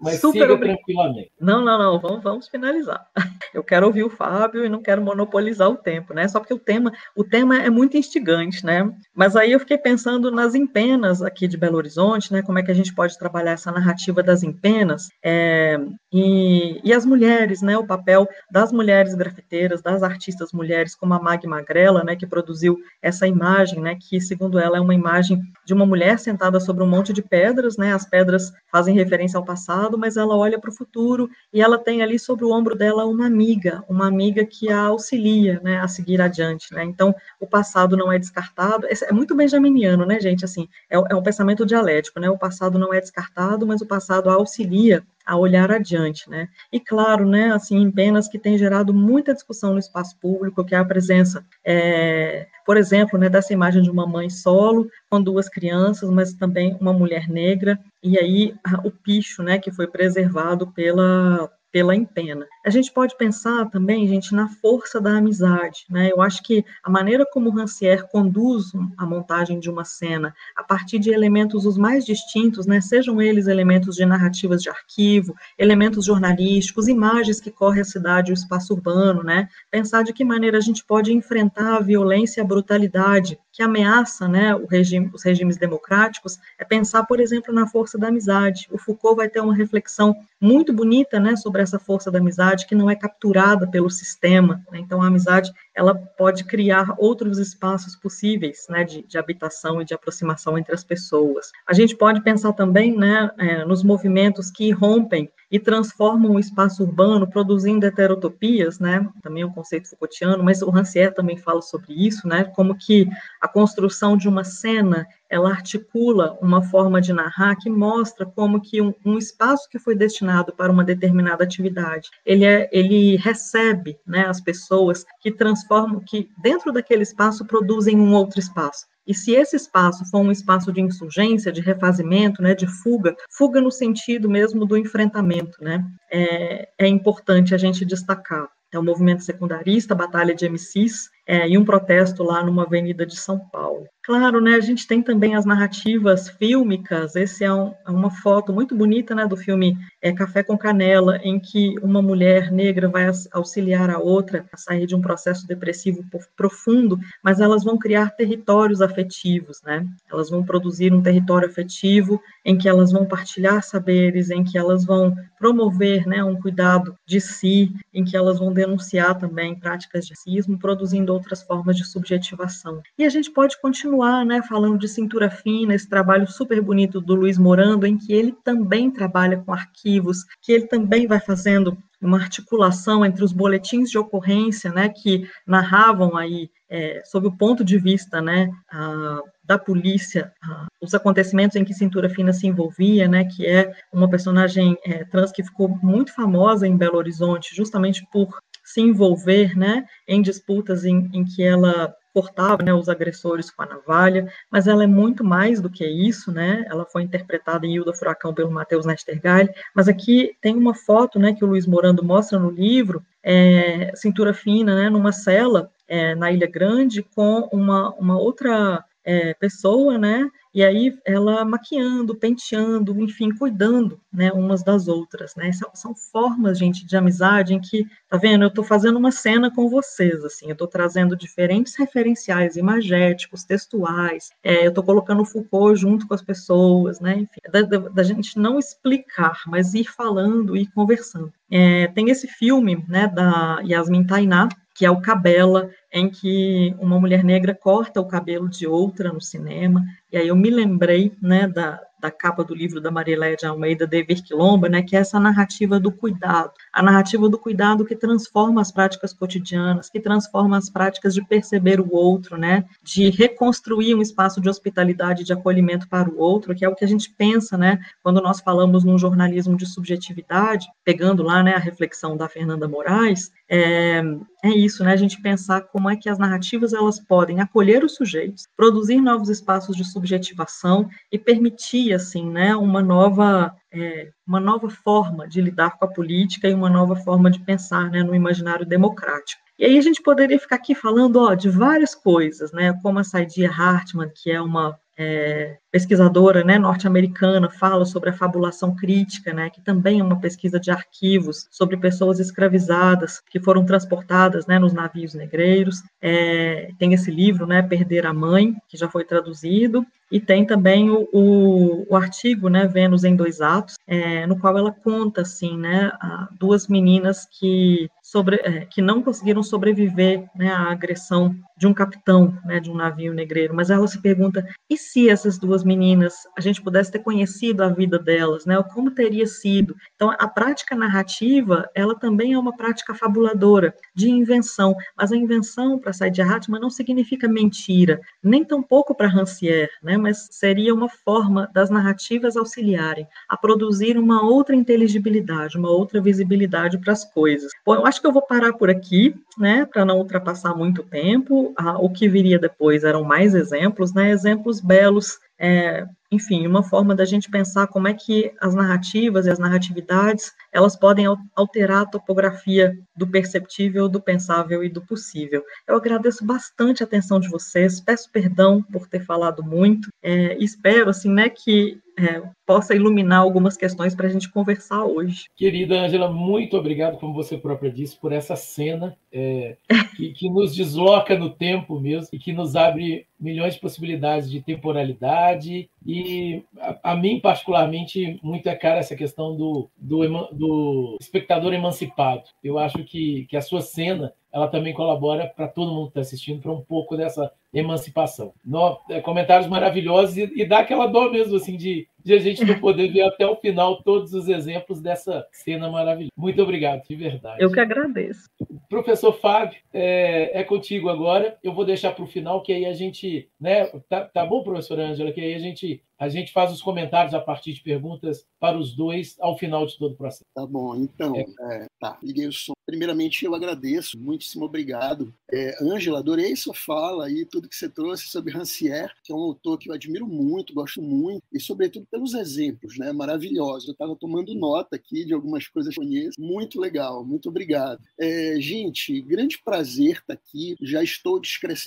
C: Mas, Super tranquilamente.
D: Não, não, não, vamos, vamos finalizar. Eu quero ouvir o Fábio e não quero monopolizar o tempo, né? Só porque o tema, o tema é muito instigante, né? Mas aí eu fiquei pensando nas empenas aqui de Belo Horizonte, né? Como é que a gente pode trabalhar essa narrativa das empenas é, e, e as mulheres, né? O papel das mulheres grafiteiras, das artistas mulheres, como a Mag Magrela, né? Que produziu essa imagem, né? Que segundo ela é uma imagem de uma mulher sentada sobre um monte de pedras, né? As pedras fazem referência ao passado, mas ela olha para o futuro e ela tem ali sobre o ombro dela uma amiga, uma amiga que a auxilia, né, a seguir adiante, né? Então, o passado não é descartado. É muito benjaminiano, né, gente? Assim, é, é um pensamento dialético, né? O passado não é descartado, mas o passado auxilia a olhar adiante, né? E claro, né, assim, em penas que tem gerado muita discussão no espaço público, que é a presença, é, por exemplo, né, dessa imagem de uma mãe solo com duas crianças, mas também uma mulher negra, e aí o picho, né, que foi preservado pela pela empena. A gente pode pensar também, gente, na força da amizade, né? Eu acho que a maneira como Rancière conduz a montagem de uma cena a partir de elementos os mais distintos, né? Sejam eles elementos de narrativas de arquivo, elementos jornalísticos, imagens que correm a cidade o espaço urbano, né? Pensar de que maneira a gente pode enfrentar a violência e a brutalidade que ameaça né, regime, os regimes democráticos é pensar, por exemplo, na força da amizade. O Foucault vai ter uma reflexão muito bonita né, sobre essa força da amizade que não é capturada pelo sistema. Né? Então, a amizade ela pode criar outros espaços possíveis né, de, de, habitação e de aproximação entre as pessoas. A gente pode pensar também né, é, nos movimentos que rompem e transformam o espaço urbano, produzindo heterotopias, né? Também é um conceito Foucaultiano, mas o Rancière também fala sobre isso, né? Como que a construção de uma cena ela articula uma forma de narrar que mostra como que um, um, espaço que foi destinado para uma determinada atividade, ele, é, ele recebe né, as pessoas que transformam, que dentro daquele espaço produzem um outro espaço. E se esse espaço for um espaço de insurgência, de refazimento, né, de fuga, fuga no sentido mesmo do enfrentamento, né, é, é importante a gente destacar. É o movimento secundarista, a Batalha de MCs, é, e um protesto lá numa avenida de São Paulo. Claro, né, a gente tem também as narrativas fílmicas, esse é, um, é uma foto muito bonita, né, do filme é, Café com Canela, em que uma mulher negra vai auxiliar a outra a sair de um processo depressivo profundo, mas elas vão criar territórios afetivos, né, elas vão produzir um território afetivo em que elas vão partilhar saberes, em que elas vão promover, né, um cuidado de si, em que elas vão denunciar também práticas de racismo, produzindo outras formas de subjetivação. E a gente pode continuar né, falando de cintura fina, esse trabalho super bonito do Luiz Morando, em que ele também trabalha com arquivos, que ele também vai fazendo uma articulação entre os boletins de ocorrência, né, que narravam aí, é, sob o ponto de vista, né, a, da polícia, a, os acontecimentos em que Cintura Fina se envolvia, né, que é uma personagem é, trans que ficou muito famosa em Belo Horizonte, justamente por se envolver, né, em disputas em, em que ela cortava né, os agressores com a navalha, mas ela é muito mais do que isso, né? Ela foi interpretada em Hilda Furacão pelo Matheus Nestergalli, mas aqui tem uma foto, né, que o Luiz Morando mostra no livro, é, cintura fina, né, numa cela é, na Ilha Grande com uma, uma outra é, pessoa, né, e aí ela maquiando, penteando, enfim, cuidando, né, umas das outras, né, são, são formas, gente, de amizade em que, tá vendo, eu estou fazendo uma cena com vocês, assim, eu estou trazendo diferentes referenciais imagéticos, textuais, é, eu estou colocando Foucault junto com as pessoas, né, enfim, da, da, da gente não explicar, mas ir falando e conversando. É, tem esse filme, né, da Yasmin Tainá, que é o Cabela, em que uma mulher negra corta o cabelo de outra no cinema, e aí eu me lembrei, né, da, da capa do livro da Mariléia de Almeida, Dever Quilomba, né, que é essa narrativa do cuidado, a narrativa do cuidado que transforma as práticas cotidianas, que transforma as práticas de perceber o outro, né, de reconstruir um espaço de hospitalidade, de acolhimento para o outro, que é o que a gente pensa, né, quando nós falamos num jornalismo de subjetividade, pegando lá, né, a reflexão da Fernanda Moraes, é, é isso, né, a gente pensar como é que as narrativas elas podem acolher os sujeitos, produzir novos espaços de subjetivação e permitir assim, né, uma nova é, uma nova forma de lidar com a política e uma nova forma de pensar, né, no imaginário democrático. E aí a gente poderia ficar aqui falando, ó, de várias coisas, né, como a Saidia Hartman, que é uma é, pesquisadora né, norte-americana fala sobre a fabulação crítica, né, que também é uma pesquisa de arquivos sobre pessoas escravizadas que foram transportadas né, nos navios negreiros. É, tem esse livro, né, Perder a Mãe, que já foi traduzido, e tem também o, o, o artigo, né, Vênus em Dois Atos, é, no qual ela conta, assim, né, duas meninas que, sobre, é, que não conseguiram sobreviver né, à agressão de um capitão, né, de um navio negreiro, mas ela se pergunta, e se essas duas meninas, a gente pudesse ter conhecido a vida delas, né, como teria sido? Então, a prática narrativa, ela também é uma prática fabuladora, de invenção, mas a invenção, para Saidia Hartman, não significa mentira, nem tampouco para Rancière, né, mas seria uma forma das narrativas auxiliarem a produzir uma outra inteligibilidade, uma outra visibilidade para as coisas. Bom, eu acho que eu vou parar por aqui, né, para não ultrapassar muito tempo. Ah, o que viria depois eram mais exemplos, né, exemplos belos é, enfim, uma forma da gente pensar como é que as narrativas e as narratividades, elas podem alterar a topografia do perceptível, do pensável e do possível. Eu agradeço bastante a atenção de vocês, peço perdão por ter falado muito, é, espero, assim, né, que é, possa iluminar algumas questões para a gente conversar hoje.
C: Querida Angela, muito obrigado, como você própria disse, por essa cena é, [laughs] que, que, nos desloca no tempo mesmo e que nos abre milhões de possibilidades de temporalidade verdade e a, a mim particularmente muito é cara essa questão do, do, do espectador emancipado. Eu acho que, que a sua cena ela também colabora para todo mundo que está assistindo para um pouco dessa emancipação. No, é, comentários maravilhosos e, e, dá aquela dor mesmo assim de, de a gente não poder ver até o final todos os exemplos dessa cena maravilhosa. Muito obrigado, de verdade.
D: Eu que agradeço.
C: Professor Fábio, é, é contigo agora. Eu vou deixar para o final, que aí a gente. Né, tá, tá bom, professora Ângela, que aí a gente be A gente faz os comentários a partir de perguntas para os dois ao final de todo o processo.
E: Tá bom, então, é. É, tá, liguei o som. Primeiramente, eu agradeço, muitíssimo obrigado. É, Ângela, adorei sua fala e tudo que você trouxe sobre [laughs] Rancière, que é um autor que eu admiro muito, gosto muito, e sobretudo pelos exemplos, né? Maravilhosos. Eu estava tomando nota aqui de algumas coisas que eu conheço. Muito legal, muito obrigado. É, gente, grande prazer estar aqui. Já estou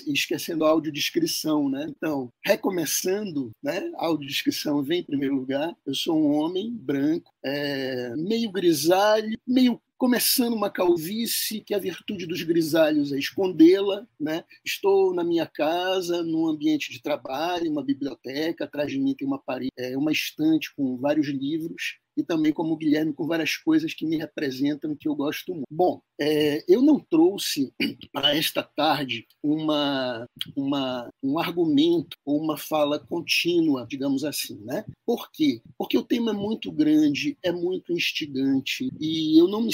E: esquecendo a audiodescrição, né? Então, recomeçando, né? A audiodescrição vem em primeiro lugar. Eu sou um homem branco, é, meio grisalho, meio começando uma calvície, que a virtude dos grisalhos é escondê-la. Né? Estou na minha casa, num ambiente de trabalho, uma biblioteca, atrás de mim tem uma parede, é, uma estante com vários livros e também como o Guilherme com várias coisas que me representam que eu gosto muito. Bom, é, eu não trouxe [clears throat] para esta tarde uma, uma, um argumento ou uma fala contínua, digamos assim, né? Por quê? Porque o tema é muito grande, é muito instigante e eu não me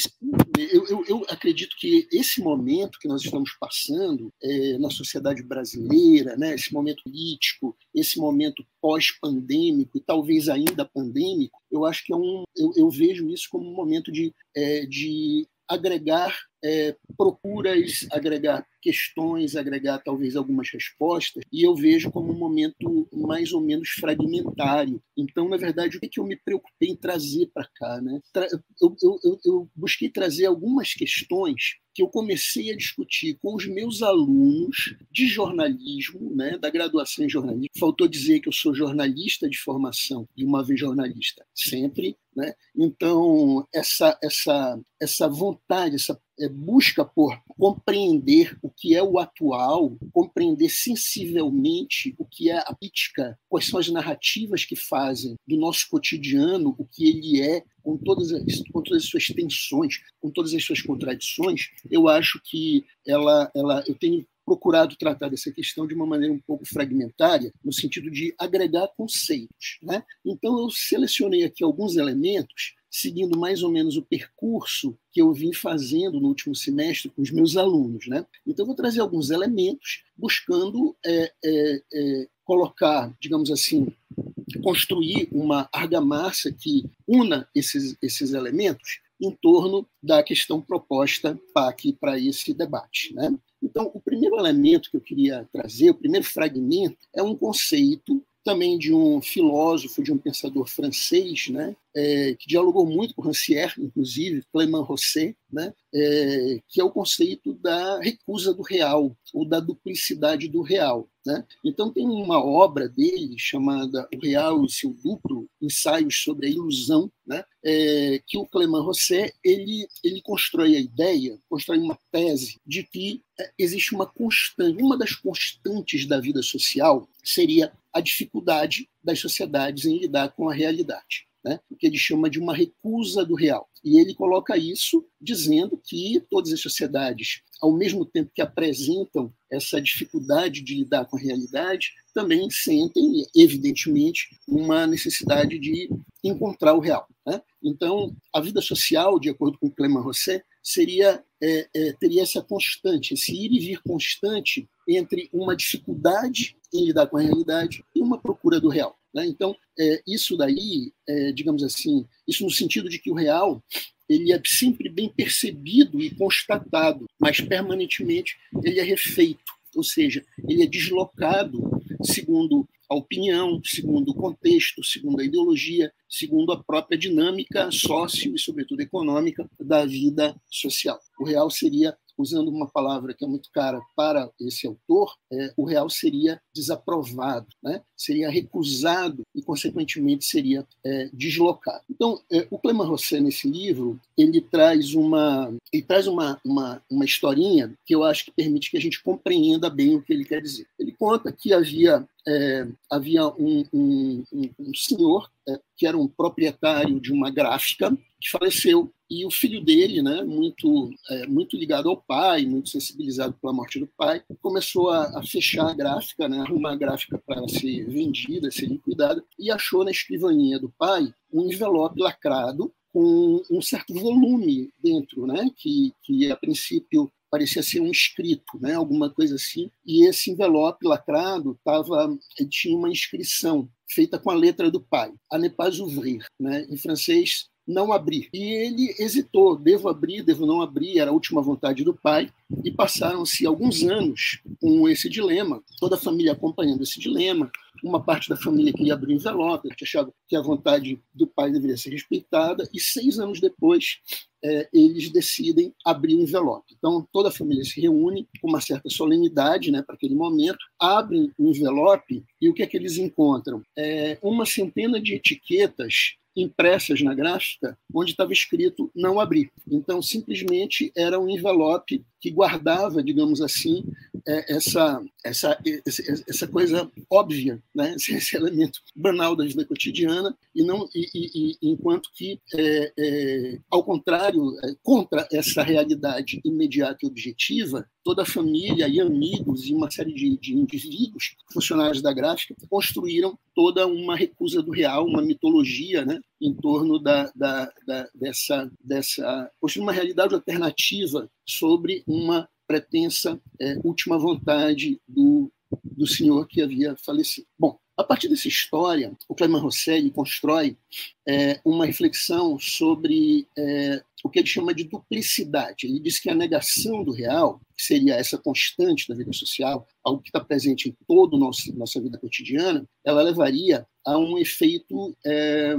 E: eu, eu, eu acredito que esse momento que nós estamos passando é, na sociedade brasileira, né? Esse momento político, esse momento pós-pandêmico e talvez ainda pandêmico, eu acho que é um, eu, eu vejo isso como um momento de, é, de agregar é, procuras, agregar questões, agregar talvez algumas respostas, e eu vejo como um momento mais ou menos fragmentário. Então, na verdade, o que, é que eu me preocupei em trazer para cá? Né? Eu, eu, eu, eu busquei trazer algumas questões que eu comecei a discutir com os meus alunos de jornalismo, né, da graduação em jornalismo. Faltou dizer que eu sou jornalista de formação e uma vez jornalista, sempre. Né? Então, essa, essa, essa vontade, essa busca por compreender o que é o atual, compreender sensivelmente o que é a política, quais são as narrativas que fazem do nosso cotidiano o que ele é, com todas as, com todas as suas tensões, com todas as suas contradições, eu acho que ela, ela eu tenho procurado tratar dessa questão de uma maneira um pouco fragmentária, no sentido de agregar conceitos. Né? Então, eu selecionei aqui alguns elementos seguindo mais ou menos o percurso que eu vim fazendo no último semestre com os meus alunos. Né? Então, vou trazer alguns elementos buscando é, é, é, colocar, digamos assim, construir uma argamassa que una esses, esses elementos em torno da questão proposta aqui para esse debate. Né? Então, o primeiro elemento que eu queria trazer, o primeiro fragmento, é um conceito também de um filósofo, de um pensador francês, né, é, que dialogou muito com Rancière, inclusive, Clément Rosset, né, é, que é o conceito da recusa do real, ou da duplicidade do real. Né? Então, tem uma obra dele chamada O Real e seu Duplo, Ensaios sobre a Ilusão, né? É, que o Clément Rosset ele, ele constrói a ideia, constrói uma tese de que é, existe uma constante, uma das constantes da vida social seria a dificuldade das sociedades em lidar com a realidade né, o que ele chama de uma recusa do real. E ele coloca isso dizendo que todas as sociedades, ao mesmo tempo que apresentam essa dificuldade de lidar com a realidade, também sentem, evidentemente, uma necessidade de encontrar o real. Né? Então, a vida social, de acordo com Clément Rosset, seria é, é, teria essa constante, esse ir e vir constante entre uma dificuldade em lidar com a realidade e uma procura do real. Né? Então, é, isso daí, é, digamos assim, isso no sentido de que o real ele é sempre bem percebido e constatado, mas permanentemente ele é refeito, ou seja, ele é deslocado segundo a opinião, segundo o contexto, segundo a ideologia, segundo a própria dinâmica sócio e, sobretudo, econômica da vida social. O real seria usando uma palavra que é muito cara para esse autor, é, o real seria desaprovado, né? seria recusado e, consequentemente, seria é, deslocado. Então, é, o Clément Rosset, nesse livro, ele traz, uma, ele traz uma, uma, uma historinha que eu acho que permite que a gente compreenda bem o que ele quer dizer. Ele conta que havia é, havia um, um, um senhor é, que era um proprietário de uma gráfica que faleceu. E o filho dele, né, muito é, muito ligado ao pai, muito sensibilizado pela morte do pai, começou a, a fechar a gráfica, né, arrumar a gráfica para ser vendida, ser liquidada, e achou na escrivaninha do pai um envelope lacrado com um certo volume dentro, né, que, que a princípio parecia ser um escrito, né, alguma coisa assim, e esse envelope lacrado tava, tinha uma inscrição feita com a letra do pai, a ne pas ouvrir, né, em francês não abrir. E ele hesitou, devo abrir, devo não abrir, era a última vontade do pai, e passaram-se alguns anos com esse dilema, toda a família acompanhando esse dilema, uma parte da família queria abrir o envelope, achava que a vontade do pai deveria ser respeitada, e seis anos depois é, eles decidem abrir o envelope. Então, toda a família se reúne com uma certa solenidade né, para aquele momento, abrem o envelope e o que é que eles encontram? É uma centena de etiquetas impressas na gráfica, onde estava escrito não abrir. Então, simplesmente era um envelope que guardava, digamos assim, é, essa, essa, essa coisa óbvia, né? [laughs] esse elemento banal da vida cotidiana, e não e, e, e enquanto que, é, é, ao contrário, é, contra essa realidade imediata e objetiva, toda a família e amigos e uma série de, de indivíduos, funcionários da gráfica, construíram toda uma recusa do real, uma mitologia né? Em torno da, da, da dessa, dessa, uma realidade alternativa sobre uma pretensa é, última vontade do, do senhor que havia falecido. Bom, a partir dessa história, o Clément Rosselli constrói é, uma reflexão sobre é, o que ele chama de duplicidade. Ele diz que a negação do real, que seria essa constante da vida social, algo que está presente em toda a nossa vida cotidiana, ela levaria a um efeito é,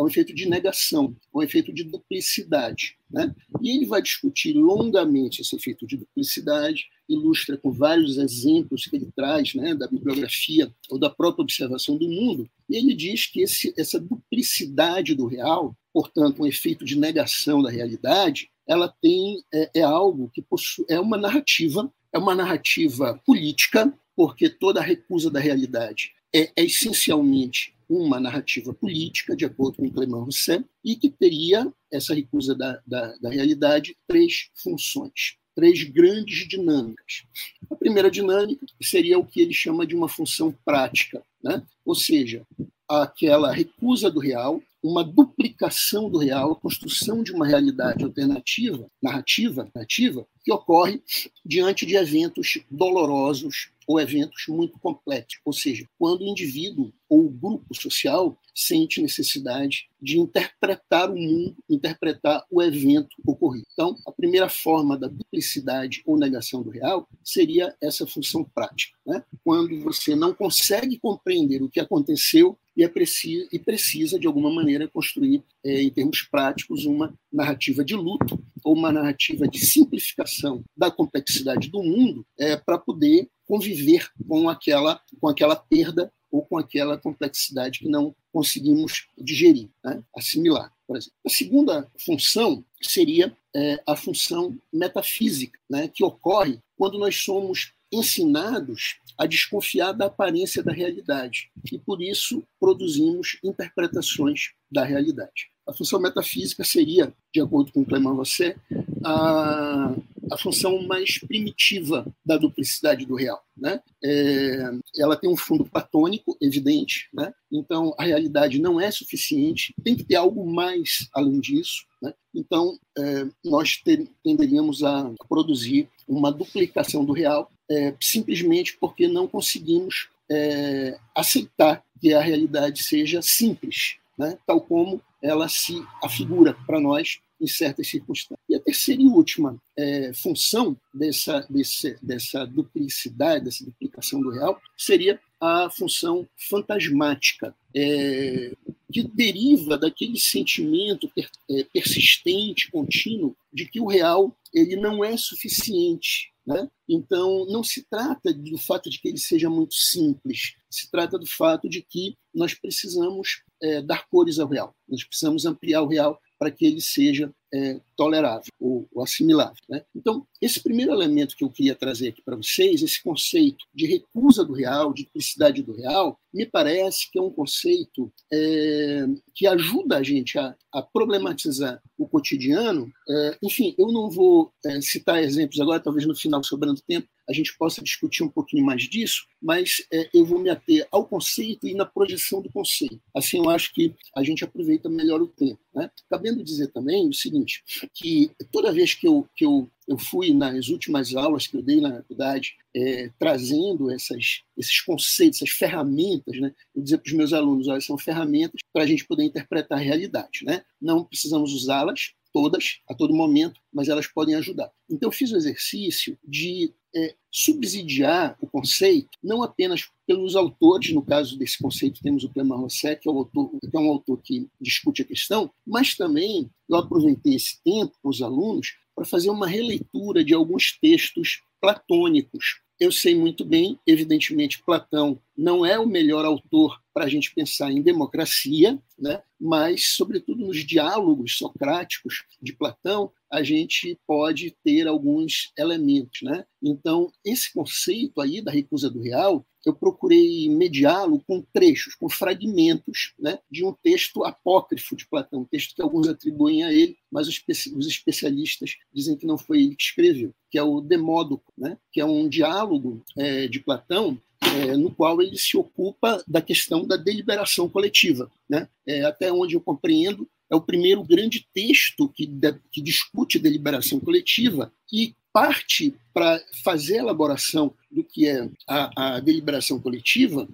E: a um efeito de negação, a um efeito de duplicidade. Né? E ele vai discutir longamente esse efeito de duplicidade, ilustra com vários exemplos que ele traz né, da bibliografia ou da própria observação do mundo, e ele diz que esse, essa duplicidade do real, portanto, um efeito de negação da realidade, ela tem é, é algo que possui, é uma narrativa, é uma narrativa política, porque toda a recusa da realidade é, é essencialmente uma narrativa política, de acordo com Clément Rousset, e que teria, essa recusa da, da, da realidade, três funções, três grandes dinâmicas. A primeira dinâmica seria o que ele chama de uma função prática, né? ou seja, aquela recusa do real, uma duplicação do real, a construção de uma realidade alternativa, narrativa, narrativa, que ocorre diante de eventos dolorosos ou eventos muito complexos, ou seja, quando o indivíduo ou o grupo social sente necessidade de interpretar o mundo, interpretar o evento ocorrido. Então, a primeira forma da duplicidade ou negação do real seria essa função prática. Né? Quando você não consegue compreender o que aconteceu e, é preciso, e precisa, de alguma maneira, construir, é, em termos práticos, uma narrativa de luto ou uma narrativa de simplificação da complexidade do mundo é, para poder conviver com aquela, com aquela perda ou com aquela complexidade que não conseguimos digerir, né? assimilar. Por exemplo. A segunda função seria é, a função metafísica, né? que ocorre quando nós somos ensinados a desconfiar da aparência da realidade e por isso produzimos interpretações da realidade. A função metafísica seria, de acordo com Clément Rosset, a, a função mais primitiva da duplicidade do real. Né? É, ela tem um fundo platônico, evidente, né? então a realidade não é suficiente, tem que ter algo mais além disso. Né? Então, é, nós tenderíamos a produzir uma duplicação do real é, simplesmente porque não conseguimos é, aceitar que a realidade seja simples, né? tal como ela se afigura para nós em certas circunstâncias. E a terceira e última é, função dessa, desse, dessa duplicidade, dessa duplicação do real, seria a função fantasmática, é, que deriva daquele sentimento per, é, persistente, contínuo, de que o real ele não é suficiente. Né? Então, não se trata do fato de que ele seja muito simples, se trata do fato de que nós precisamos é, dar cores ao real, nós precisamos ampliar o real para que ele seja é, tolerável ou, ou assimilável. Né? Então, esse primeiro elemento que eu queria trazer aqui para vocês, esse conceito de recusa do real, de duplicidade do real, me parece que é um conceito é, que ajuda a gente a, a problematizar o cotidiano. É, enfim, eu não vou é, citar exemplos agora, talvez no final, sobrando tempo, a gente possa discutir um pouquinho mais disso, mas é, eu vou me ater ao conceito e na projeção do conceito. Assim, eu acho que a gente aproveita melhor o tempo. Né? Cabendo dizer também o seguinte, que toda vez que eu, que eu eu fui nas últimas aulas que eu dei na faculdade é, trazendo essas, esses conceitos, essas ferramentas, né? Eu dizer para os meus alunos, olha, são ferramentas para a gente poder interpretar a realidade, né? Não precisamos usá-las todas a todo momento, mas elas podem ajudar. Então eu fiz o exercício de é, subsidiar o conceito, não apenas pelos autores, no caso desse conceito temos o Clément Rosset, que é, o autor, que é um autor que discute a questão, mas também eu aproveitei esse tempo com os alunos para fazer uma releitura de alguns textos platônicos. Eu sei muito bem, evidentemente, Platão não é o melhor autor para a gente pensar em democracia, né? mas, sobretudo, nos diálogos socráticos de Platão, a gente pode ter alguns elementos. Né? Então, esse conceito aí da recusa do real, eu procurei mediá-lo com trechos, com fragmentos né, de um texto apócrifo de Platão, um texto que alguns atribuem a ele, mas os, especialistas dizem que não foi ele que escreveu, que é o Demódoco, né, que é um diálogo é, de Platão é, no qual ele se ocupa da questão da deliberação coletiva. Né? É, até onde eu compreendo, é o primeiro grande texto que, de, que discute deliberação coletiva e parte para fazer a elaboração do que é a, a deliberação coletiva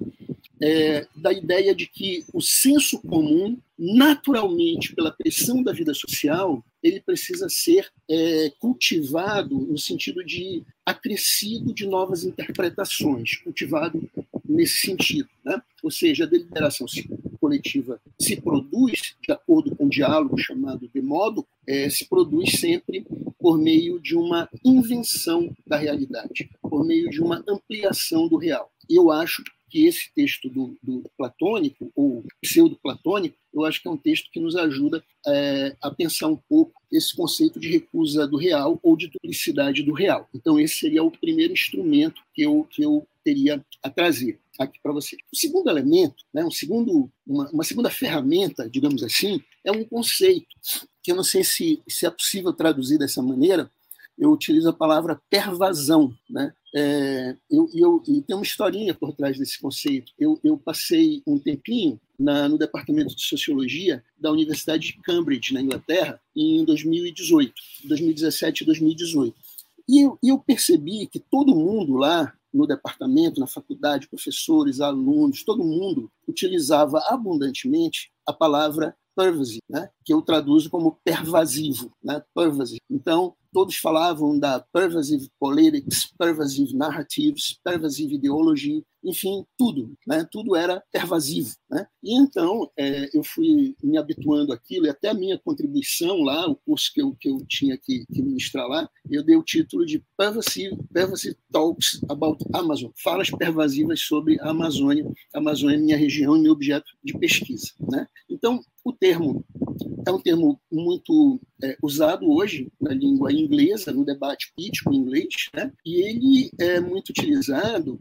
E: é, da ideia de que o senso comum, naturalmente, pela pressão da vida social, ele precisa ser é, cultivado no sentido de acrescido de novas interpretações, cultivado nesse sentido. Né? Ou seja, a deliberação coletiva se produz, de acordo com um diálogo chamado de modo, é, se produz sempre por meio de uma invenção da realidade, por meio de uma ampliação do real. Eu acho que esse texto do, do platônico, ou pseudo-platônico, eu acho que é um texto que nos ajuda é, a pensar um pouco esse conceito de recusa do real ou de duplicidade do real. Então, esse seria o primeiro instrumento que eu, que eu teria a trazer aqui para você. O segundo elemento, né, um segundo, uma, uma, segunda ferramenta, digamos assim, é um conceito que eu não sei se, se é possível traduzir dessa maneira, eu utilizo a palavra pervasão. Né? É, eu, eu, e tem uma historinha por trás desse conceito. Eu, eu passei um tempinho na, no departamento de sociologia da Universidade de Cambridge, na Inglaterra, em 2018, 2017 e 2018. E eu, eu percebi que todo mundo lá no departamento, na faculdade, professores, alunos, todo mundo utilizava abundantemente a palavra pervasive, né? que eu traduzo como pervasivo, né? pervasive. Então, todos falavam da pervasive politics, pervasive narratives, pervasive ideology, enfim, tudo, né? tudo era pervasivo. Né? E então é, eu fui me habituando àquilo, e até a minha contribuição lá, o curso que eu, que eu tinha que, que ministrar lá, eu dei o título de Pervasive, pervasive Talks about Amazon, falas pervasivas sobre a Amazônia, a Amazônia é minha região e meu objeto de pesquisa. Né? Então, o termo é um termo muito é, usado hoje na língua inglesa, no debate político inglês, né? e ele é muito utilizado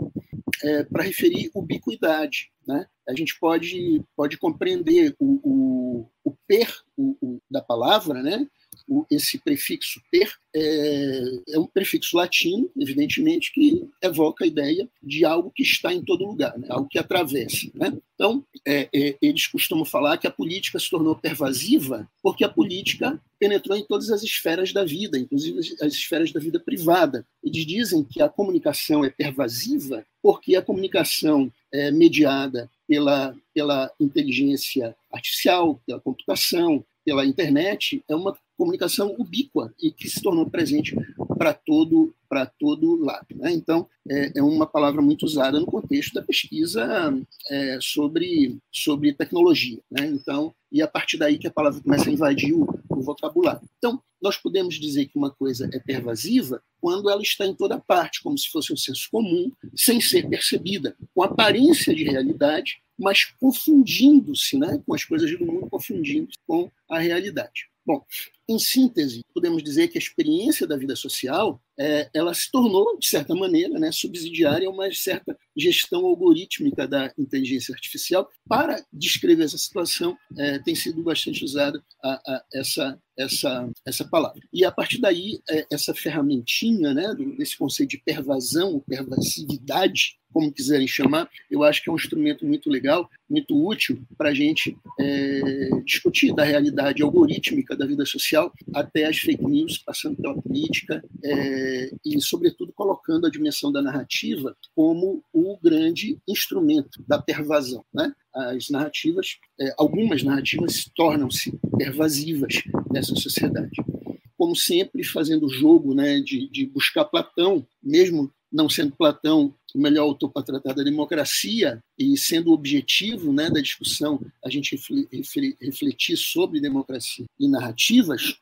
E: é, para referir ubiquidade. Né? A gente pode, pode compreender o, o, o per o, da palavra, né? O, esse prefixo ter é, é, um prefixo latino, evidentemente, que evoca a ideia de algo que está em todo lugar, né? algo que atravessa. Né? Então, é, é, eles costumam falar que a política se tornou pervasiva porque a política penetrou em todas as esferas da vida, inclusive as esferas da vida privada. Eles dizem que a comunicação é pervasiva porque a comunicação é mediada pela, pela inteligência artificial, pela computação, pela internet, é uma comunicação ubíqua e que se tornou presente para todo para todo lado. Né? Então é, é, uma palavra muito usada no contexto da pesquisa é, sobre sobre tecnologia. Né? Então e a partir daí que a palavra começa a invadir o, o vocabulário. Então nós podemos dizer que uma coisa é pervasiva quando ela está em toda parte, como se fosse um senso comum, sem ser percebida, com aparência de realidade, mas confundindo-se né, com as coisas do mundo, confundindo-se com a realidade. Bom, em síntese, podemos dizer que a experiência da vida social é, ela se tornou, de certa maneira, né, subsidiária a uma certa gestão algorítmica da inteligência artificial. Para descrever essa situação, é, tem sido bastante usada essa, essa, essa palavra. E, a partir daí, é, essa ferramentinha né, desse conceito de pervasão, pervasividade, como quiserem chamar, eu acho que é um instrumento muito legal, muito útil para a gente é, discutir da realidade algorítmica da vida social social, até as fake news, passando pela política é, e, sobretudo, colocando a dimensão da narrativa como o grande instrumento da pervasão. Né? As narrativas, é, algumas narrativas tornam-se pervasivas nessa sociedade como sempre, fazendo o jogo né, de, de buscar Platão, mesmo não sendo Platão melhor autor para tratar da democracia e sendo o objetivo né, da discussão a gente refletir sobre democracia e narrativas,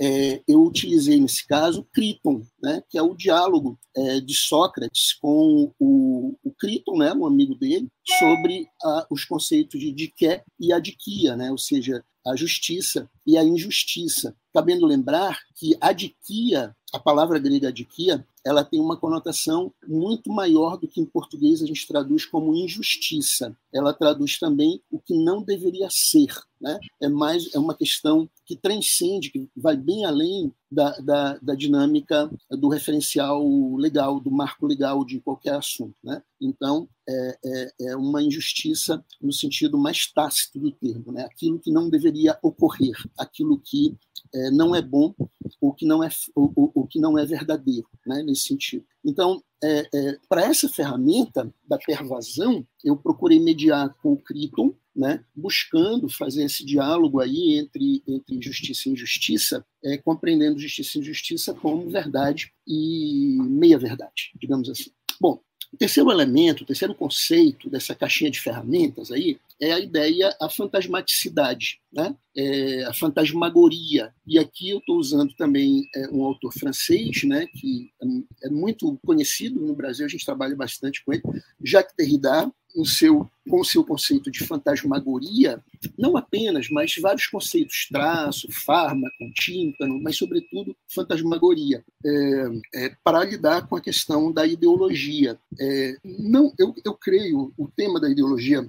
E: é, eu utilizei nesse caso Criton, né, que é o diálogo é, de Sócrates com o, o Criton, né, um amigo dele, sobre a, os conceitos de diké e adiquia, né, ou seja, a justiça e a injustiça. Cabendo lembrar que adiquia, a palavra grega adiquia, ela tem uma conotação muito maior do que em português a gente traduz como injustiça. Ela traduz também o que não deveria ser. Né? É mais é uma questão que transcende, que vai bem além da, da, da, dinâmica do referencial legal, do marco legal de qualquer assunto. Né? Então, é, é, é, uma injustiça no sentido mais tácito do termo, né? aquilo que não deveria ocorrer, aquilo que é, não é bom, o que não é, o, o que não é verdadeiro, né? nesse sentido. Então, é, é, para essa ferramenta da pervasão, eu procurei mediar com o Criton, né, buscando fazer esse diálogo aí entre, entre justiça e injustiça, é, compreendendo justiça e injustiça como verdade e meia-verdade, digamos assim. Bom, o terceiro elemento, o terceiro conceito dessa caixinha de ferramentas aí é a ideia, a fantasmaticidade, né? É a fantasmagoria. E aqui eu estou usando também é, um autor francês, né, que é, é muito conhecido no Brasil, a gente trabalha bastante com ele, Jacques Derrida, o seu, com o seu conceito de fantasmagoria, não apenas, mas vários conceitos, traço, fármaco, tímpano, mas, sobretudo, fantasmagoria, é, é, para lidar com a questão da ideologia. É, não, eu, eu creio, o tema da ideologia,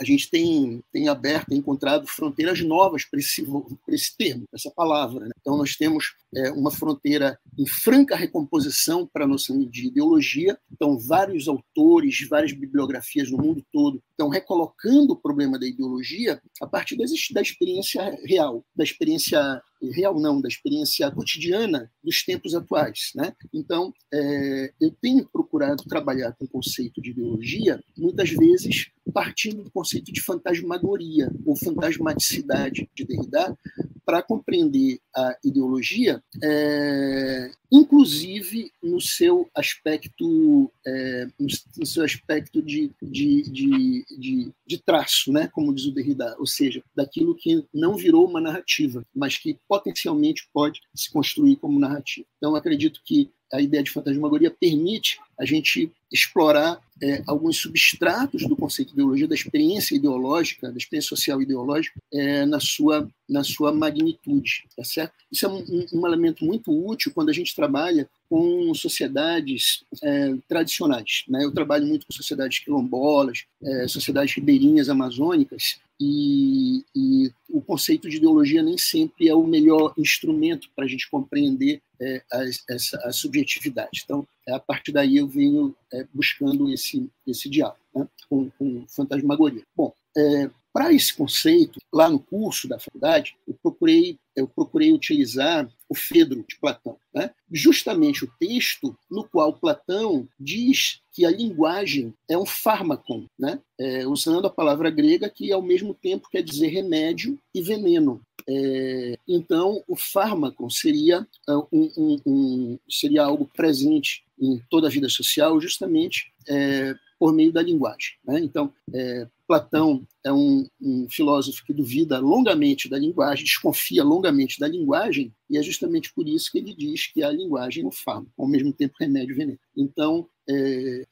E: a gente tem, tem aberto, encontrado fronteiras novas para esse, esse termo, essa palavra. Né? Então, nós temos é, uma fronteira em franca recomposição para a noção de ideologia, então, vários autores, várias bibliografias no mundo todo estão recolocando o problema da ideologia a partir da experiência real, da experiência real não, da experiência cotidiana dos tempos atuais. Né? Então, é, eu tenho procurado trabalhar com o conceito de ideologia, muitas vezes partindo do conceito de fantasmagoria ou fantasmaticidade de Derrida, para compreender a ideologia, é, inclusive no seu aspecto, é, no seu aspecto de, de, de, de, de traço, né, como diz o Derrida, ou seja, daquilo que não virou uma narrativa, mas que potencialmente pode se construir como narrativa. Então, acredito que a ideia de fantasmagoria permite a gente explorar é, alguns substratos do conceito de ideologia, da experiência ideológica, da experiência social ideológica, é, na, sua, na sua magnitude. Tá certo? Isso é um, um elemento muito útil quando a gente trabalha com sociedades é, tradicionais. Né? Eu trabalho muito com sociedades quilombolas, é, sociedades ribeirinhas amazônicas, e, e, o conceito de ideologia nem sempre é o melhor instrumento para a gente compreender é, as, essa a subjetividade. Então, a partir daí eu venho é, buscando esse, esse diálogo né, com, com fantasmagoria. Bom, é, para esse conceito, lá no curso da faculdade, eu procurei, eu procurei utilizar o Fedro de Platão, né? justamente o texto no qual Platão diz que a linguagem é um fármaco, né? É, usando a palavra grega que ao mesmo tempo quer dizer remédio e veneno. É, então, o fármaco seria, ah, um, um, um, seria algo presente em toda a vida social, justamente é, por meio da linguagem. Né? Então, é, Platão é um, um, filósofo que duvida longamente da linguagem, desconfia longamente da linguagem, e é justamente por isso que ele diz que a linguagem é um fármaco, ao mesmo tempo remédio veneno. Então, é,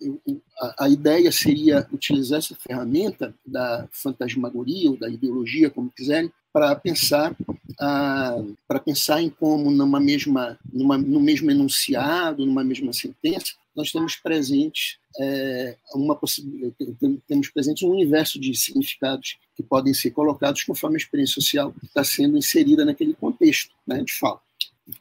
E: a, a, ideia seria utilizar essa ferramenta da fantasmagoria ou da ideologia, como quiserem, para pensar para pensar em como numa mesma numa, no mesmo enunciado, numa mesma sentença, nós temos presentes é, uma temos presente um universo de significados que podem ser colocados conforme a experiência social está sendo inserida naquele contexto né, de fala.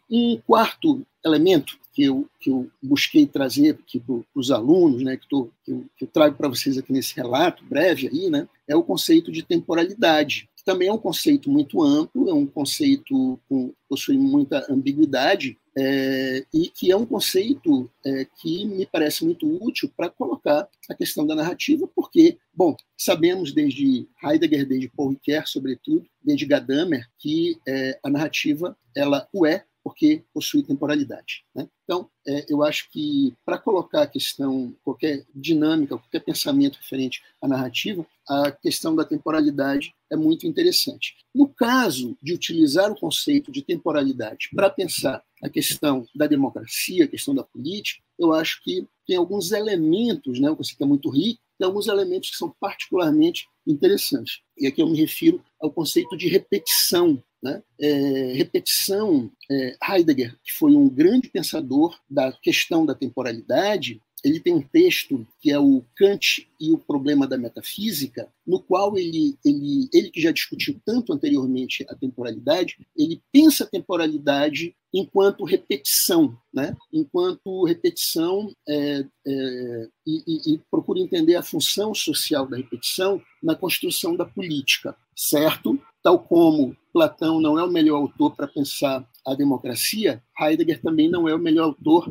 E: Um quarto elemento que eu, que eu busquei trazer aqui para os alunos, né, que, tô, que, eu, que eu trago para vocês aqui nesse relato breve aí, né, é o conceito de temporalidade, também é um conceito muito amplo, é um conceito que possui muita ambiguidade, é, e que é um conceito é, que me parece muito útil para colocar a questão da narrativa, porque, bom, sabemos desde Heidegger, desde Paul Ricoeur, sobretudo, desde Gadamer, que é, a narrativa ela o é porque possui temporalidade. Né? Então, é, eu acho que para colocar a questão, qualquer dinâmica, qualquer pensamento referente à narrativa, a questão da temporalidade é muito interessante. No caso de utilizar o conceito de temporalidade para pensar a questão da democracia, a questão da política, eu acho que tem alguns elementos, né, o conceito é muito rico, tem alguns elementos que são particularmente interessantes. E aqui eu me refiro ao conceito de repetição né? É, repetição, é, Heidegger, que foi um grande pensador da questão da temporalidade, ele tem um texto que é o Kant e o problema da metafísica, no qual ele, ele, ele que já discutiu tanto anteriormente a temporalidade, ele pensa a temporalidade enquanto repetição, né? enquanto repetição é, é, e, e, e procura entender a função social da repetição na construção da política, certo? Tal como Platão não é o melhor autor para pensar a democracia, Heidegger também não é o melhor autor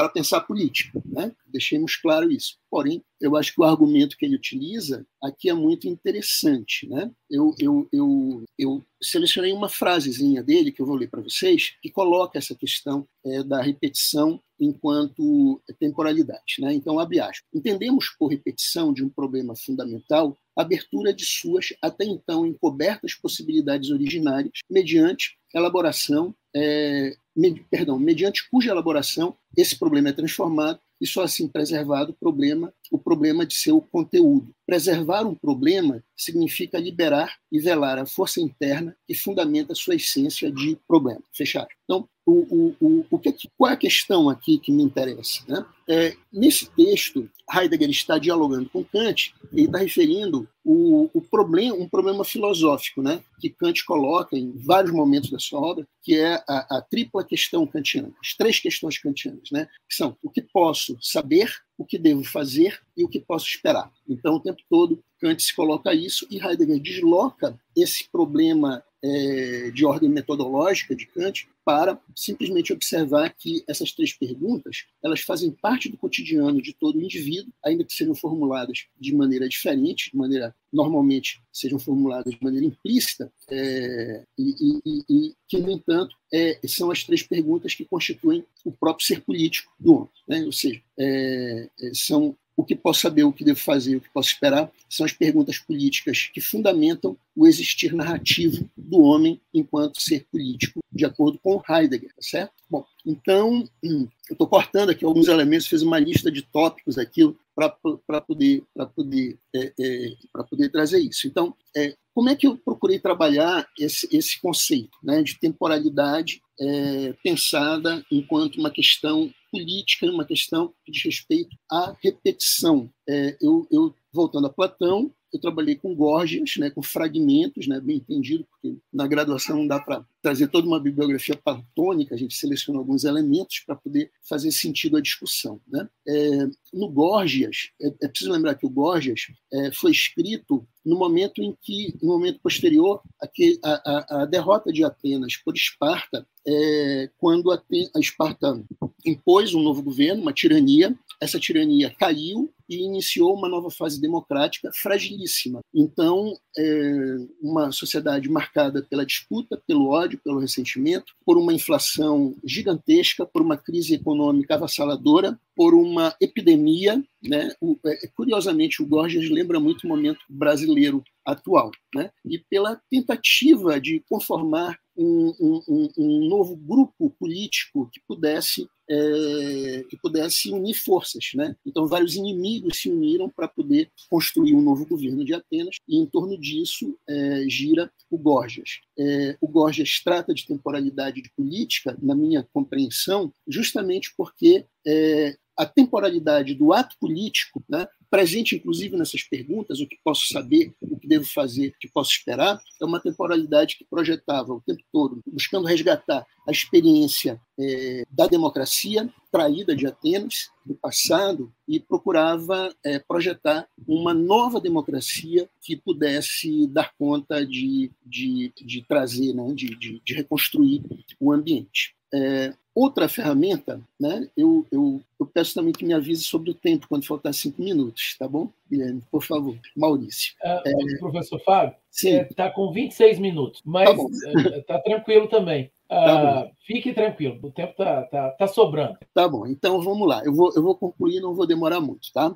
E: para pensar política. Né? Deixemos claro isso. Porém, eu acho que o argumento que ele utiliza aqui é muito interessante. Né? Eu, eu, eu, eu selecionei uma frasezinha dele, que eu vou ler para vocês, que coloca essa questão é, da repetição enquanto temporalidade. Né? Então, abre aspas. Entendemos por repetição de um problema fundamental a abertura de suas até então encobertas possibilidades originárias mediante elaboração, é, med, perdão, mediante cuja elaboração esse problema é transformado e só assim preservado o problema, o problema de seu conteúdo. Preservar um problema significa liberar e velar a força interna que fundamenta sua essência de problema. Fechado. Então, o, o, o, que, qual é a questão aqui que me interessa? Né? É, nesse texto, Heidegger está dialogando com Kant, ele está referindo o, o problema, um problema filosófico né, que Kant coloca em vários momentos da sua obra, que é a, a tripla questão kantiana, as três questões kantianas, né, que são o que posso saber, o que devo fazer e o que posso esperar. Então, o tempo todo, Kant se coloca isso e Heidegger desloca esse problema é, de ordem metodológica de Kant para simplesmente observar que essas três perguntas elas fazem parte do cotidiano de todo indivíduo, ainda que sejam formuladas de maneira diferente, de maneira normalmente sejam formuladas de maneira implícita, é, e, e, e, que, no entanto, é, são as três perguntas que constituem o próprio ser político do homem. Né? Ou seja, é, é são o que posso saber, o que devo fazer, o que posso esperar, são as perguntas políticas que fundamentam o existir narrativo do homem enquanto ser político, de acordo com Heidegger, tá certo? Bom, então, hum, eu estou cortando aqui alguns elementos, fiz uma lista de tópicos aqui para poder, poder, é, é, poder trazer isso. Então, é, como é que eu procurei trabalhar esse, esse conceito né, de temporalidade é, pensada enquanto uma questão política, uma questão que diz respeito à repetição. É, eu, eu, voltando a Platão, eu trabalhei com gorgias, né, com fragmentos, né, bem entendido, porque na graduação não dá para trazer toda uma bibliografia platônica, a gente seleciona alguns elementos para poder fazer sentido à discussão. Né? É, no Gorgias, é, é, preciso lembrar que o Gorgias é, foi escrito no momento em que, no momento posterior a, a, a derrota de Atenas por Esparta, é, quando a, a Esparta impôs um novo governo, uma tirania, essa tirania caiu e iniciou uma nova fase democrática fragilíssima. Então, é uma sociedade marcada pela disputa, pelo ódio, pelo ressentimento, por uma inflação gigantesca, por uma crise econômica avassaladora, por uma epidemia. Né? O, é, curiosamente, o Gorgias lembra muito o momento brasileiro atual, né? e pela tentativa de conformar um, um, um novo grupo político que pudesse é, que pudesse unir forças, né? Então vários inimigos se uniram para poder construir um novo governo de Atenas e em torno disso é, gira o Gorgias. É, o Gorgias trata de temporalidade de política, na minha compreensão, justamente porque é, a temporalidade do ato político, né, presente inclusive nessas perguntas, o que posso saber, o que devo fazer, o que posso esperar, é uma temporalidade que projetava o tempo todo, buscando resgatar a experiência é, da democracia, traída de Atenas do passado e procurava é, projetar uma nova democracia que pudesse dar conta de, de, de trazer, né, de, de, de reconstruir o ambiente. É, outra ferramenta, né, eu, eu, eu, peço também que me avise sobre o tempo, quando faltar cinco minutos, tá bom, Guilherme? Por favor. Maurício.
C: É, é... Professor Fábio, está é, com 26 minutos, mas está é, tá tranquilo também. [laughs] Tá uh, fique tranquilo, o tempo está tá, tá sobrando.
E: Tá bom, então vamos lá. Eu vou, eu vou concluir, não vou demorar muito, tá?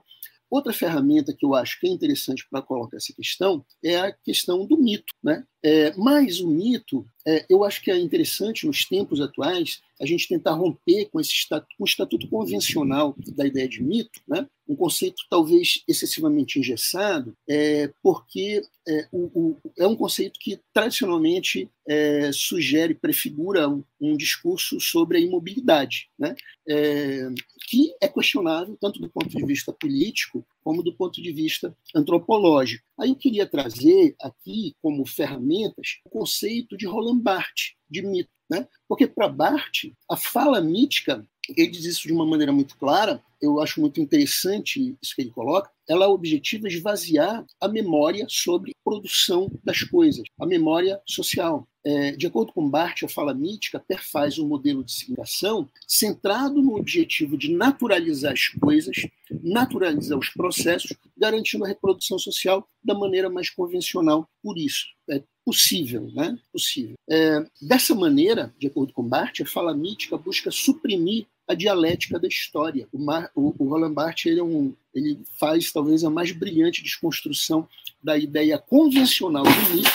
E: Outra ferramenta que eu acho que é interessante para colocar essa questão é a questão do mito. Né? É, mas o mito, é, eu acho que é interessante nos tempos atuais a gente tentar romper com esse estatuto, com o estatuto convencional da ideia de mito, né? um conceito talvez excessivamente engessado, é, porque é, o, o, é um conceito que tradicionalmente é, sugere, prefigura um, um, discurso sobre a imobilidade, né? É, que é questionável tanto do ponto de vista político como do ponto de vista antropológico. Aí eu queria trazer aqui como ferramentas o conceito de Roland Barthes, de mito. Né? Porque para Barthes, a fala mítica, ele diz isso de uma maneira muito clara, eu acho muito interessante isso que ele coloca, ela objetiva esvaziar a memória sobre produção das coisas, a memória social. É, de acordo com Barthes, a fala mítica perfaz um modelo de civilização centrado no objetivo de naturalizar as coisas, naturalizar os processos, garantindo a reprodução social da maneira mais convencional. Por isso, é possível, né? Possível. É, dessa maneira, de acordo com Barthes, a fala mítica busca suprimir a dialética da história. O, Mar, o, o Roland Barthes ele, é um, ele faz talvez a mais brilhante desconstrução da ideia convencional do mito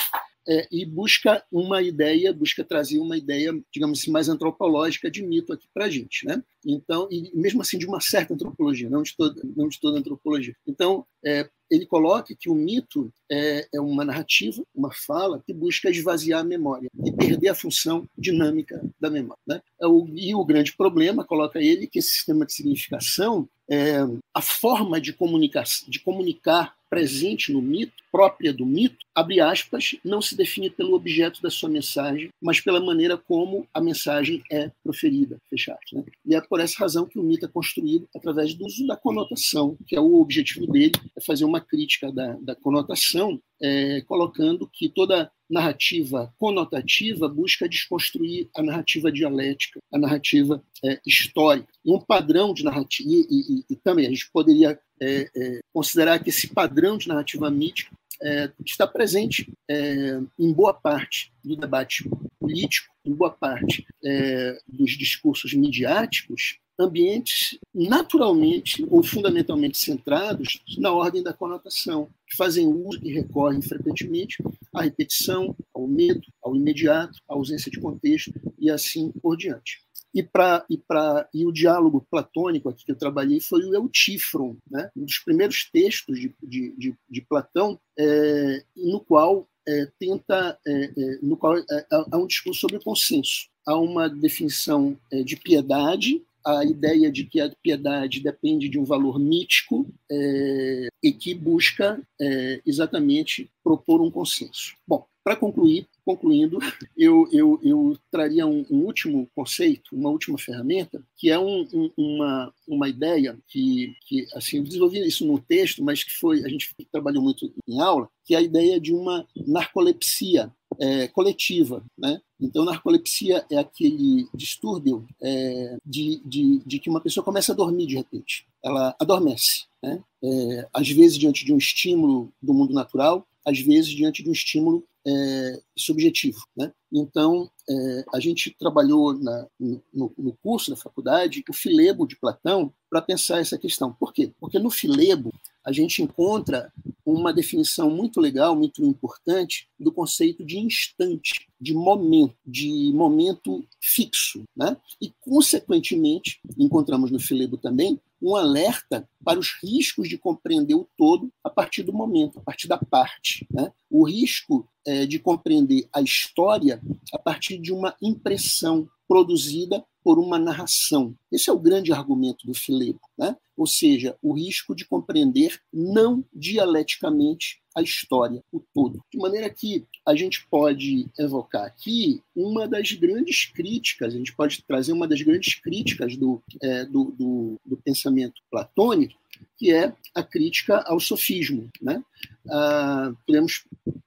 E: é, e busca uma ideia, busca trazer uma ideia, digamos assim, mais antropológica de mito aqui para a gente, né? Então, e mesmo assim de uma certa antropologia, não de toda, não de toda antropologia. Então, é, ele coloca que o mito é, é, uma narrativa, uma fala que busca esvaziar a memória e perder a função dinâmica da memória. Né? É e o grande problema, coloca ele, que esse sistema de significação, é, a forma de comunicar, de comunicar presente no mito, própria do mito, abre aspas, não se define pelo objeto da sua mensagem, mas pela maneira como a mensagem é proferida, fecha aspas. Né? E é por essa razão que o mito é construído através do uso da conotação, que é o objetivo dele, é fazer uma crítica da, da conotação, é, colocando que toda narrativa conotativa busca desconstruir a narrativa dialética, a narrativa é, histórica. E um padrão de narrativa, e, e, e também a gente poderia é, é, considerar que esse padrão de narrativa mítica é, está presente é, em boa parte do debate político, em boa parte é, dos discursos midiáticos, ambientes naturalmente ou fundamentalmente centrados na ordem da conotação, que fazem uso e recorrem frequentemente à repetição, ao medo, ao imediato, à ausência de contexto e assim por diante. E, pra, e, pra, e o diálogo platônico aqui que eu trabalhei foi o Eutífron, né? um dos primeiros textos de, de, de, de Platão, é, no qual é, tenta, é, é no qual é, há um discurso sobre o consenso. Há uma definição é, de piedade, a ideia de que a piedade depende de um valor mítico é, e que busca é, exatamente propor um consenso. Bom, para concluir, concluindo, [laughs] eu, eu, eu traria um, um, último conceito, uma última ferramenta, que é um, um, uma, uma ideia que, que assim, eu desenvolvi isso no texto, mas que foi a gente trabalhou muito em aula, que é a ideia de uma narcolepsia é, coletiva. Né? Então, narcolepsia é aquele distúrbio é, de, de, de que uma pessoa começa a dormir de repente. Ela adormece. Né? É, às vezes, diante de um estímulo do mundo natural, às vezes, diante de um estímulo é, subjetivo. Né? Então, é, a gente trabalhou na, no, no, curso da faculdade o Filebo de Platão para pensar essa questão. Por quê? Porque no Filebo a gente encontra uma definição muito legal, muito importante do conceito de instante, de momento, de momento fixo, né? E consequentemente encontramos no Filebo também um alerta para os riscos de compreender o todo a partir do momento, a partir da parte. Né? O risco é, de compreender a história a partir de uma impressão produzida por uma narração. Esse é o grande argumento do Filebo, né? ou seja, o risco de compreender não dialeticamente a história, o todo. De maneira que a gente pode evocar aqui uma das grandes críticas, a gente pode trazer uma das grandes críticas do, é, do, do, do pensamento platônico, que é a crítica ao sofismo. Né? Ah, podemos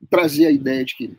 E: trazer a ideia de que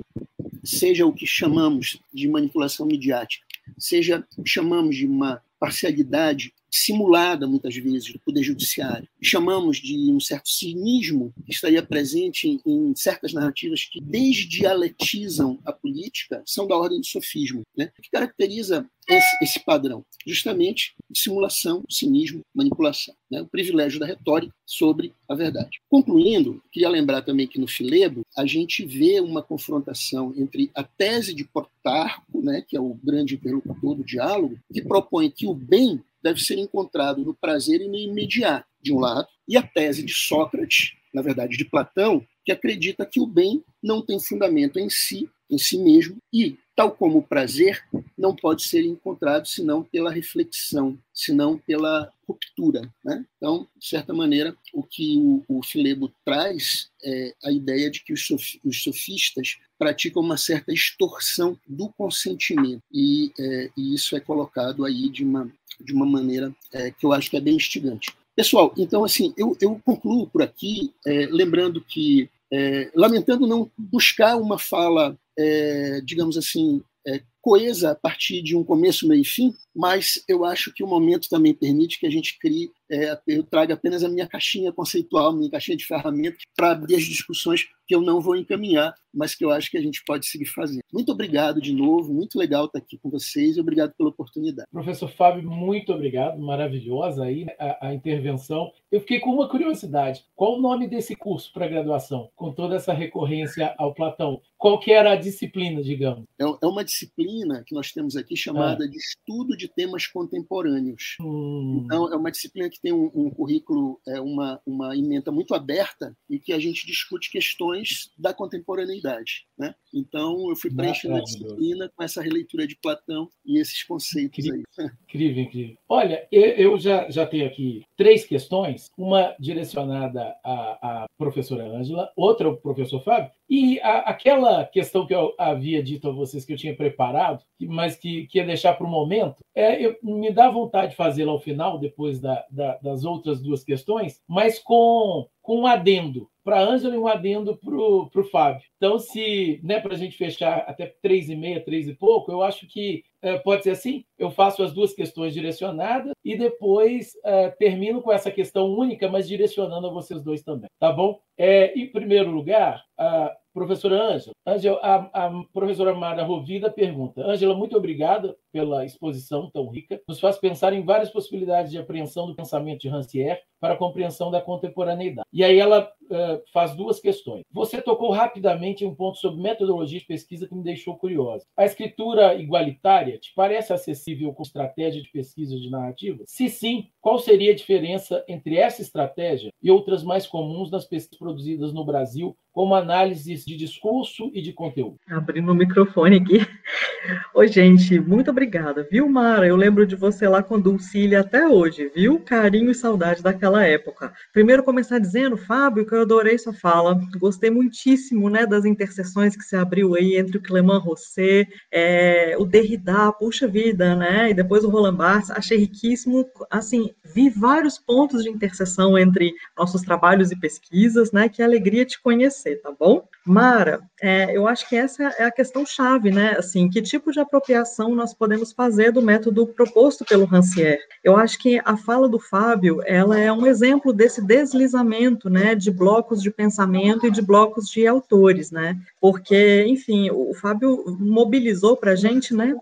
E: seja o que chamamos de manipulação midiática, seja o que chamamos de uma parcialidade simulada, muitas vezes, do Poder Judiciário. Chamamos de um certo cinismo que estaria presente em, certas narrativas que desdialetizam a política, são da ordem do sofismo. Né? Que caracteriza esse, esse padrão? Justamente simulação, cinismo, manipulação. Né? O privilégio da retórica sobre a verdade. Concluindo, queria lembrar também que no Filebo a gente vê uma confrontação entre a tese de Protarco, né, que é o grande interlocutor do diálogo, que propõe que o bem deve ser encontrado no prazer e no imediato, de um lado, e a tese de Sócrates, na verdade de Platão, que acredita que o bem não tem fundamento em si, em si mesmo, e, tal como o prazer, não pode ser encontrado senão pela reflexão, senão pela ruptura. Né? Então, de certa maneira, o que o, o Filebo traz é a ideia de que os, sof os sofistas praticam uma certa extorsão do consentimento, e, é, e isso é colocado aí de uma, de uma maneira é, que eu acho que é bem instigante. Pessoal, então, assim, eu, eu concluo por aqui, é, lembrando que, é, lamentando não buscar uma fala, é, digamos assim, é, coesa a partir de um começo, meio e fim, mas eu acho que o momento também permite que a gente crie, é, eu traga apenas a minha caixinha conceitual, minha caixinha de ferramentas, para abrir as discussões que eu não vou encaminhar, mas que eu acho que a gente pode seguir fazendo. Muito obrigado de novo, muito legal estar aqui com vocês e obrigado pela oportunidade.
C: Professor Fábio, muito obrigado, maravilhosa aí a, a intervenção. Eu fiquei com uma curiosidade, qual o nome desse curso para graduação, com toda essa recorrência ao Platão? Qual que era a disciplina, digamos?
E: É, é uma disciplina que nós temos aqui chamada é. de Estudo de Temas Contemporâneos. Hum. Então, é uma disciplina que tem um, um, currículo, é uma, uma emenda muito aberta e que a gente discute questões da contemporaneidade. Né? Então, eu fui preenchendo a disciplina com essa releitura de Platão e esses conceitos
C: incrível,
E: aí. [laughs]
C: Incrível, incrível. Olha, eu já, já tenho aqui três questões, uma direcionada à, à professora Ângela, outra ao professor Fábio, e a, aquela questão que eu havia dito a vocês que eu tinha preparado, mas que, que ia deixar para o momento, é, eu, me dá vontade de fazê-la ao final, depois da, da, das outras duas questões, mas com, com um adendo para a Ângela e um adendo para o Fábio. Então, se, né, para a gente fechar até três e meia, três e pouco, eu acho que é, pode ser assim. Eu faço as duas questões direcionadas e depois é, termino com essa questão única, mas direcionando a vocês dois também, tá bom? É, em primeiro lugar, professora Ângela, a, a professora Amada Rovida pergunta: Ângela, muito obrigada pela exposição tão rica. Nos faz pensar em várias possibilidades de apreensão do pensamento de Rancière para a compreensão da contemporaneidade. E aí ela uh, faz duas questões. Você tocou rapidamente em um ponto sobre metodologia de pesquisa que me deixou curiosa. A escritura igualitária te parece acessível com estratégia de pesquisa de narrativa? Se sim, qual seria a diferença entre essa estratégia e outras mais comuns nas pesquisas produzidas no Brasil, como análises de discurso e de conteúdo?
D: Abrindo o microfone aqui. Oi, gente, muito obrigada, viu, Mara? Eu lembro de você lá com Dulcília até hoje, viu? Carinho e saudade daquela época. Primeiro começar dizendo, Fábio, que eu adorei sua fala, gostei muitíssimo, né, das interseções que se abriu aí entre o Clément Rosset, é, o Derrida, puxa vida, né, e depois o Roland Barthes, achei riquíssimo, assim, vi vários pontos de interseção entre nossos trabalhos e pesquisas, né, que alegria te conhecer, tá bom? Mara, é, eu acho que essa é a questão chave, né, assim, que tipo de apropriação nós podemos fazer do método proposto pelo Rancière? Eu acho que a fala do Fábio, ela é um exemplo desse deslizamento, né, de blocos de pensamento e de blocos de autores, né, porque, enfim, o Fábio mobilizou para a gente, né,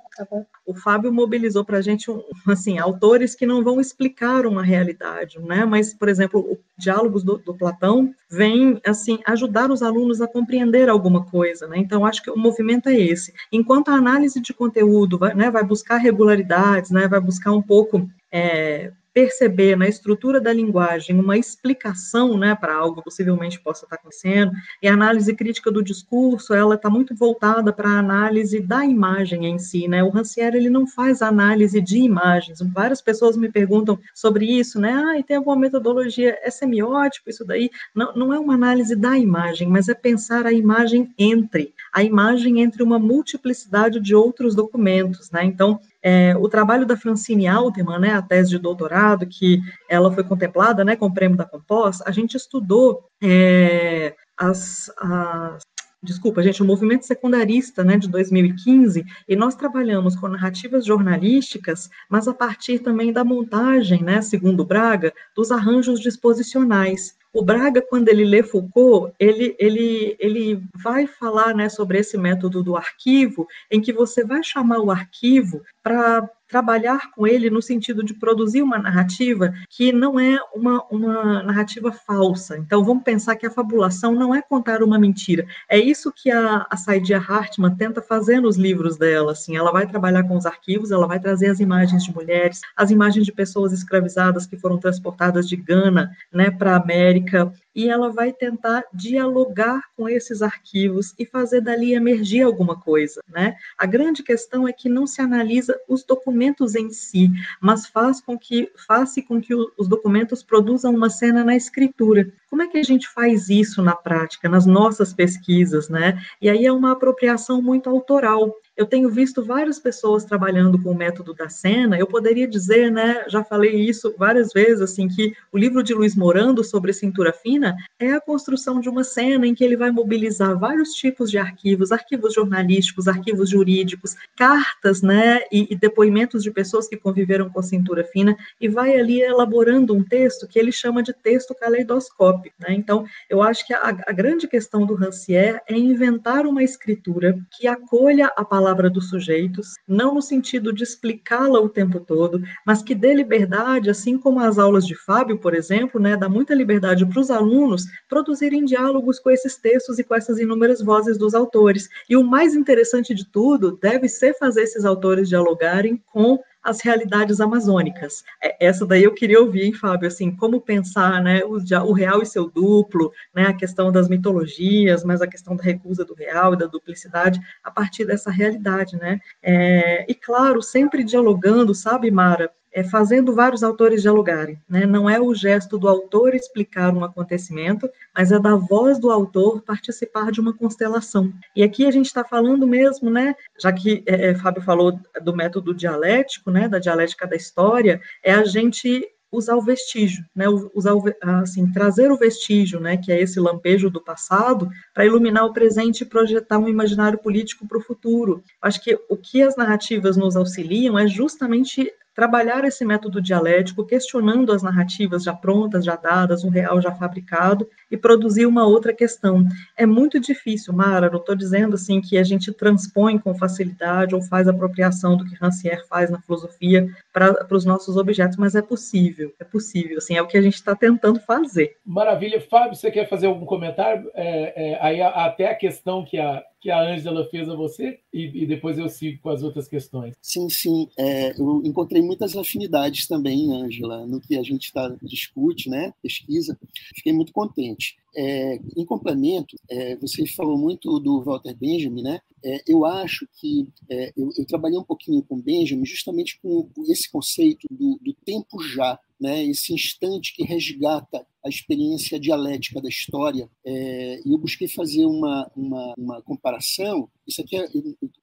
D: o Fábio mobilizou para a gente, assim, autores que não vão explicar uma realidade, né, mas, por exemplo, o Diálogos do, do Platão vem, assim, ajudar os alunos a compreender alguma coisa, né, então acho que o movimento é esse. Enquanto a análise de conteúdo vai, né, vai buscar regularidades, né, vai buscar um pouco é, perceber na estrutura da linguagem uma explicação, né, para algo possivelmente possa estar acontecendo, e a análise crítica do discurso, ela está muito voltada para a análise da imagem em si, né, o Rancière, ele não faz análise de imagens, várias pessoas me perguntam sobre isso, né, ah, e tem alguma metodologia, é semiótico isso daí? Não, não é uma análise da imagem, mas é pensar a imagem entre, a imagem entre uma multiplicidade de outros documentos, né, então, é, o trabalho da Francine Alterman, né, a tese de doutorado, que ela foi contemplada né, com o prêmio da Compós, a gente estudou é, as, as desculpa, gente, o movimento secundarista, né, de 2015, e nós trabalhamos com narrativas jornalísticas, mas a partir também da montagem, né, segundo Braga, dos arranjos disposicionais. O Braga, quando ele lê Foucault, ele, ele, ele vai falar né, sobre esse método do arquivo, em que você vai chamar o arquivo para trabalhar com ele no sentido de produzir uma narrativa que não é uma, uma narrativa falsa. Então, vamos pensar que a fabulação não é contar uma mentira. É isso que a, a Saidia Hartman tenta fazer nos livros dela. Assim, ela vai trabalhar com os arquivos, ela vai trazer as imagens de mulheres, as imagens de pessoas escravizadas que foram transportadas de Gana né, para a América, e ela vai tentar dialogar com esses arquivos e fazer dali emergir alguma coisa, né? A grande questão é que não se analisa os documentos em si, mas faz com que faça com que os documentos produzam uma cena na escritura. Como é que a gente faz isso na prática, nas nossas pesquisas, né? E aí é uma apropriação muito autoral. Eu tenho visto várias pessoas trabalhando com o método da cena. Eu poderia dizer, né, já falei isso várias vezes, assim, que o livro de Luiz Morando sobre cintura fina é a construção de uma cena em que ele vai mobilizar vários tipos de arquivos, arquivos jornalísticos, arquivos jurídicos, cartas, né, e, e depoimentos de pessoas que conviveram com cintura fina, e vai ali elaborando um texto que ele chama de texto caleidoscópico, né? Então, eu acho que a, a grande questão do Rancière é inventar uma escritura que acolha a palavra palavra dos sujeitos, não no sentido de explicá-la o tempo todo, mas que dê liberdade, assim como as aulas de Fábio, por exemplo, né, dá muita liberdade para os alunos produzirem diálogos com esses textos e com essas inúmeras vozes dos autores. E o mais interessante de tudo deve ser fazer esses autores dialogarem com as realidades amazônicas. É, essa daí eu queria ouvir, hein, Fábio, assim, como pensar, né, o, o, real e seu duplo, né, a questão das mitologias, mas a questão da recusa do real e da duplicidade, a partir dessa realidade, né, é, e claro, sempre dialogando, sabe, Mara, é, fazendo vários autores dialogarem. Né? Não é o gesto do autor explicar um acontecimento, mas é da voz do autor participar de uma constelação. E aqui a gente está falando mesmo, né, já que é, é, Fábio falou do método dialético, né, da dialética da história, é a gente usar o vestígio, né, usar o, assim, trazer o vestígio, né, que é esse lampejo do passado, para iluminar o presente e projetar um imaginário político para o futuro. Acho que o que as narrativas nos auxiliam é justamente trabalhar esse método dialético, questionando as narrativas já prontas, já dadas, o real já fabricado, e produzir uma outra questão. É muito difícil, Mara, não estou dizendo assim que a gente transpõe com facilidade ou faz apropriação do que Rancière faz na filosofia para os nossos objetos, mas é possível, é possível, assim, é o que a gente está tentando fazer.
C: Maravilha. Fábio, você quer fazer algum comentário? É, é, aí até a questão que a, que a Ângela fez a você e, e, depois eu sigo com as outras questões.
E: Sim, sim. É, eu encontrei muitas afinidades também, Ângela, no que a gente tá, discute, né, pesquisa. Fiquei muito contente. É, em complemento, é, você falou muito do Walter Benjamin, né? É, eu acho que é, eu, eu, trabalhei um pouquinho com Benjamin justamente com esse conceito do, do tempo já, né? Esse instante que resgata a experiência dialética da história. É, e eu busquei fazer uma, uma, uma comparação. Isso aqui é,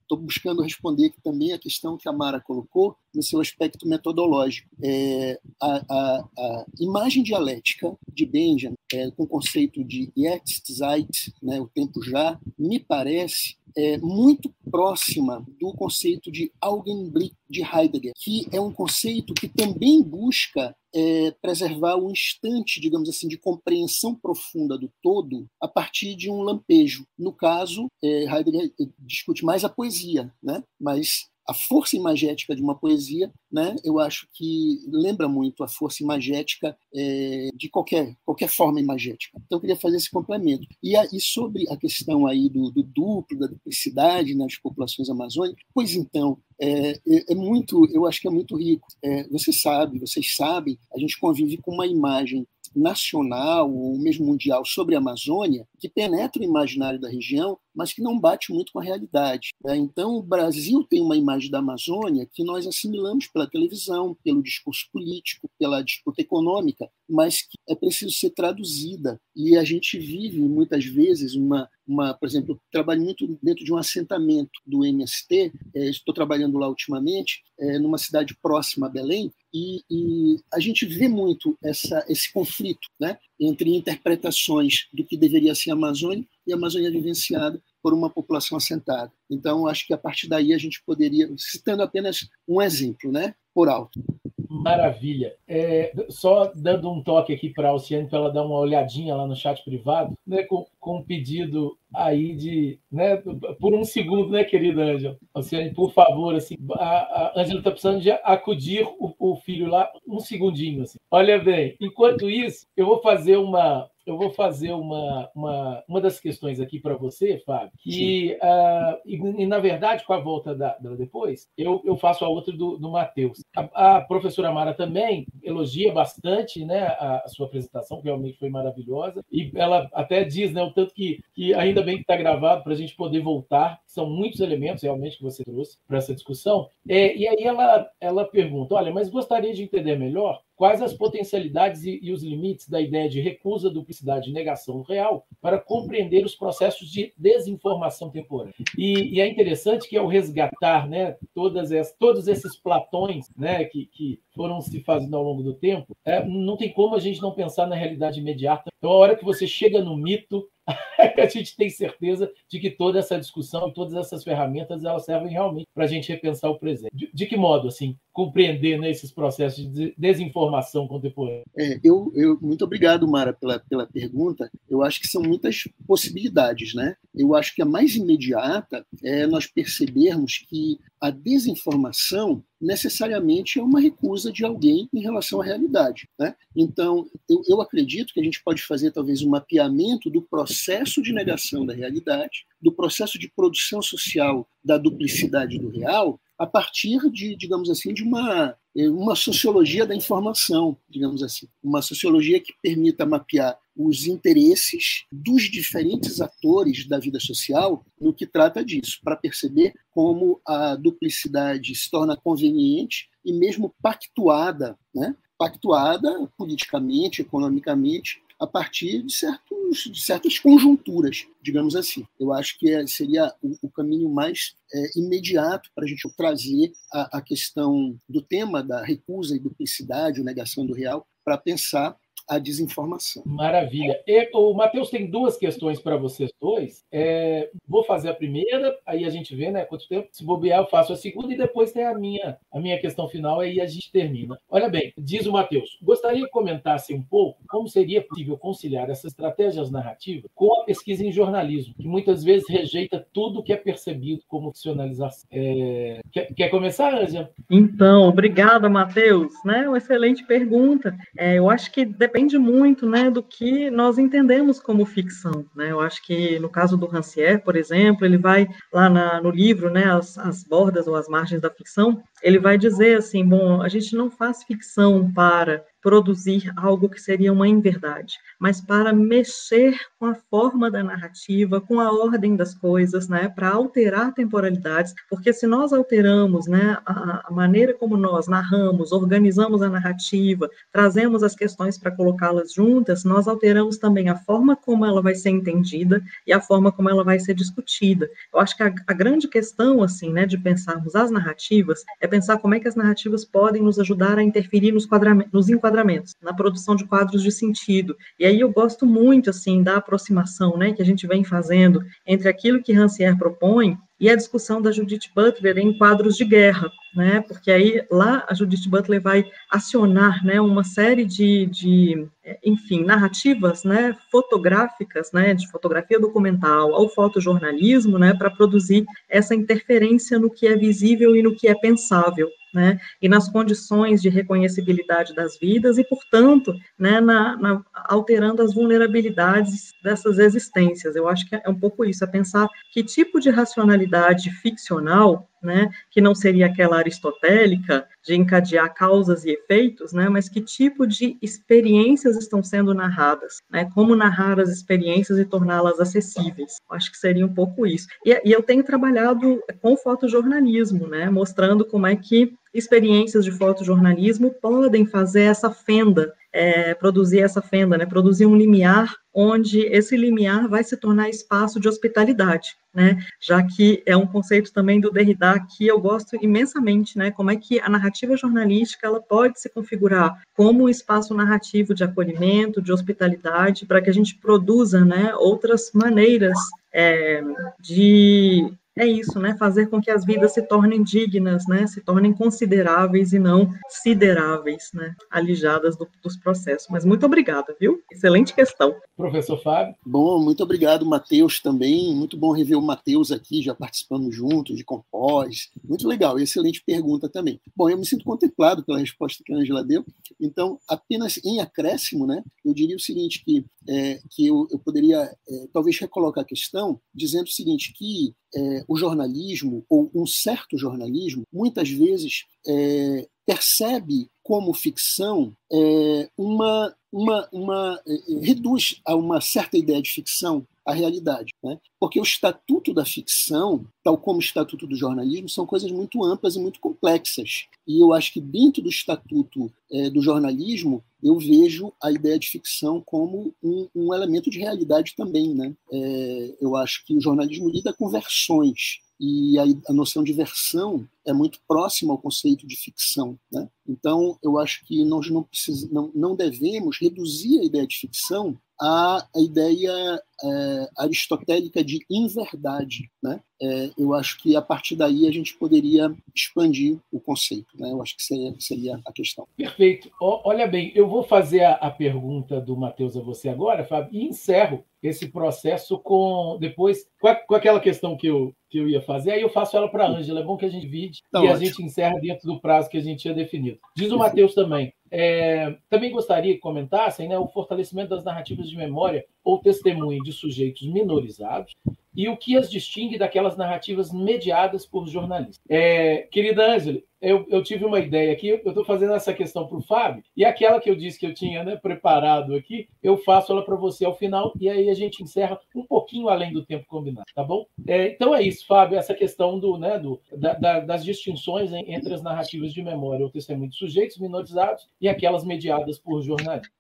E: estou buscando responder também a questão que a Mara colocou no seu aspecto metodológico. É, a, a, a, imagem dialética de Benjamin, é, com o conceito de Jetztzeit, né, o tempo já, me parece é, muito próxima do conceito de Augenblick de Heidegger, que é um conceito que também busca é, preservar o instante, digamos assim, de compreensão profunda do todo a partir de um lampejo. No caso, é, Heidegger discute mais a poesia, né? mas a força imagética de uma poesia, né? Eu acho que lembra muito a força imagética é, de qualquer qualquer forma imagética. Então eu queria fazer esse complemento. E, a, e sobre a questão aí do, do duplo, da duplicidade nas populações amazônicas, pois então é, é, é, muito, eu acho que é muito rico. É, você sabe, vocês sabem, a gente convive com uma imagem nacional ou mesmo mundial sobre a Amazônia que penetra o imaginário da região, mas que não bate muito com a realidade. Né? Então, o Brasil tem uma imagem da Amazônia que nós assimilamos pela televisão, pelo discurso político, pela disputa econômica, mas que é preciso ser traduzida. E a gente vive muitas vezes uma, uma por exemplo, trabalho muito dentro de um assentamento do MST, é, estou trabalhando lá ultimamente, é, numa cidade próxima a Belém, e, e, a gente vê muito essa, esse conflito né, entre interpretações do que deveria ser a Amazônia e a Amazônia vivenciada por uma população assentada. Então, acho que a partir daí a gente poderia, citando apenas um exemplo, né, por alto.
C: Maravilha. É, só dando um toque aqui para a Alciane para ela dar uma olhadinha lá no chat privado, né, com, com um pedido aí de, né, por um segundo, né, querida Ângela? Alciane, por favor, assim, a, Ângela está precisando de acudir o, o filho lá um segundinho, assim. Olha bem, enquanto isso, eu vou fazer uma, eu vou fazer uma, uma, uma das questões aqui para você, Fábio, que, uh, e, na verdade, com a volta da, da, depois, eu, eu faço a outra do, do Matheus. A, a, professora Mara também elogia bastante né, a, a, sua apresentação, que realmente foi maravilhosa, e ela até diz né, o tanto que, que ainda bem que está gravado para a gente poder voltar, são muitos elementos realmente que você trouxe para essa discussão. É, e aí ela, ela pergunta: olha, mas gostaria de entender melhor quais as potencialidades e, e, os limites da ideia de recusa, duplicidade e negação real para compreender os processos de desinformação temporária. E, e é interessante que ao resgatar né, todas essas, todos esses platões né, que, que foram se fazendo ao longo do tempo, é, não tem como a gente não pensar na realidade imediata. Então, a hora que você chega no mito, [laughs] a gente tem certeza de que toda essa discussão e todas essas ferramentas elas servem realmente para a gente repensar o presente. De, de que modo, assim, compreender né, esses processos de desinformação contemporânea?
E: É, eu, eu, muito obrigado, Mara, pela, pela pergunta. Eu acho que são muitas possibilidades, né? Eu acho que a mais imediata é nós percebermos que a desinformação necessariamente é uma recusa de alguém em relação à realidade. Né? Então, eu, eu acredito que a gente pode fazer talvez um mapeamento do processo de negação da realidade, do processo de produção social da duplicidade do real, a partir de, digamos assim, de uma, uma sociologia da informação, digamos assim, uma sociologia que permita mapear os interesses dos diferentes atores da vida social no que trata disso, para perceber como a duplicidade se torna conveniente e mesmo pactuada, né? pactuada politicamente, economicamente, a partir de, certos, de certas conjunturas, digamos assim. Eu acho que é, seria o, caminho mais é, imediato para a gente trazer a, a questão do tema da recusa e duplicidade, ou negação do real, para pensar a desinformação.
C: Maravilha. E, o Matheus tem duas questões para vocês dois. É, vou fazer a primeira, aí a gente vê né, quanto tempo. Se bobear, eu faço a segunda e depois tem a minha, a minha questão final, aí a gente termina. Olha bem, diz o Matheus, gostaria que comentasse um pouco como seria possível conciliar essas estratégias narrativas com a pesquisa em jornalismo, que muitas vezes rejeita tudo que é percebido como ficcionalização. É, quer, quer, começar, Ângela?
D: Então, obrigada, Matheus. Né, uma excelente pergunta. É, eu acho que depende depende muito né, do que nós entendemos como ficção. Né? Eu acho que no caso do Rancière, por exemplo, ele vai lá na, no livro, né, as, as bordas ou as margens da ficção, ele vai dizer assim, bom, a gente não faz ficção para produzir algo que seria uma inverdade, mas para mexer com a forma da narrativa, com a ordem das coisas, né, para alterar temporalidades, porque se nós alteramos, né, a, a maneira como nós narramos, organizamos a narrativa, trazemos as questões para colocá-las juntas, nós alteramos também a forma como ela vai ser entendida e a forma como ela vai ser discutida. Eu acho que a, a grande questão, assim, né, de pensarmos as narrativas é pensar como é que as narrativas podem nos ajudar a interferir nos, nos enquadramentos enquadramentos, na produção de quadros de sentido. E aí eu gosto muito, assim, da aproximação, né, que a gente vem fazendo entre aquilo que Rancière propõe e a discussão da Judith Butler em quadros de guerra, né? Porque aí lá a Judith Butler vai acionar, né, uma série de, de enfim, narrativas, né, fotográficas, né, de fotografia documental ao fotojornalismo, né, para produzir essa interferência no que é visível e no que é pensável, né, e nas condições de reconhecibilidade das vidas e, portanto, né, na, na, alterando as vulnerabilidades dessas existências. Eu acho que é um pouco isso, é pensar que tipo de racionalidade ficcional né, que não seria aquela aristotélica de encadear causas e efeitos, né, mas que tipo de experiências estão sendo narradas, né, como narrar as experiências e torná-las acessíveis. Acho que seria um pouco isso. E, e eu tenho trabalhado com fotojornalismo, né, mostrando como é que experiências de fotojornalismo podem fazer essa fenda é, produzir essa fenda, né, produzir um limiar onde esse limiar vai se tornar espaço de hospitalidade, né, já que é um conceito também do Derrida que eu gosto imensamente, né, como é que a narrativa jornalística ela pode se configurar como um espaço narrativo de acolhimento, de hospitalidade, para que a gente produza, né, outras maneiras é, de é isso, né? Fazer com que as vidas se tornem dignas, né? Se tornem consideráveis e não sideráveis, né? Alijadas do, dos processos. Mas muito obrigada, viu? Excelente questão.
C: Professor Fábio.
E: Bom, muito obrigado, Matheus, também. Muito bom rever o Matheus aqui, já participando juntos de Compós. Muito legal, excelente pergunta também. Bom, eu me sinto contemplado pela resposta que a Angela deu. Então, apenas em acréscimo, né? Eu diria o seguinte, que, é, que eu, eu poderia é, talvez recolocar a questão dizendo o seguinte, que é, o jornalismo, ou um certo jornalismo, muitas vezes é, percebe como ficção é, uma, uma, uma é, reduz a uma certa ideia de ficção a realidade. Né? Porque o estatuto da ficção, tal como o estatuto do jornalismo, são coisas muito amplas e muito complexas. E eu acho que dentro do estatuto é, do jornalismo, eu vejo a ideia de ficção como um, um elemento de realidade também. Né? É, eu acho que o jornalismo lida com versões e a, a, noção de versão é muito próxima ao conceito de ficção. Né? Então, eu acho que nós não, precis, não, não devemos reduzir a ideia de ficção à, à ideia é, aristotélica de inverdade. Né? É, eu acho que a partir daí a gente poderia expandir o conceito. Né? Eu acho que seria, seria a questão.
C: Perfeito. Olha bem, eu vou fazer a, a pergunta do Matheus a você agora, Fábio, e encerro esse processo com depois com, a, com, aquela questão que eu, que eu ia fazer, aí eu faço ela para a Ângela. É bom que a gente vide tá e ótimo. a gente encerra dentro do prazo que a gente tinha definido. Diz o Matheus também. É, também gostaria que comentassem né, o fortalecimento das narrativas de memória ou testemunho de sujeitos minorizados e o que as distingue daquelas narrativas mediadas por jornalistas. É, querida Ângela, eu, eu, tive uma ideia aqui, eu estou fazendo essa questão para o Fábio, e aquela que eu disse que eu tinha né, preparado aqui, eu faço ela para você ao final, e aí a gente encerra um pouquinho além do tempo combinado, tá bom? É, então é isso, Fábio, essa questão do, né, do, da, da, das distinções entre as narrativas de memória ou testemunho de sujeitos minorizados e aquelas mediadas por jornalistas.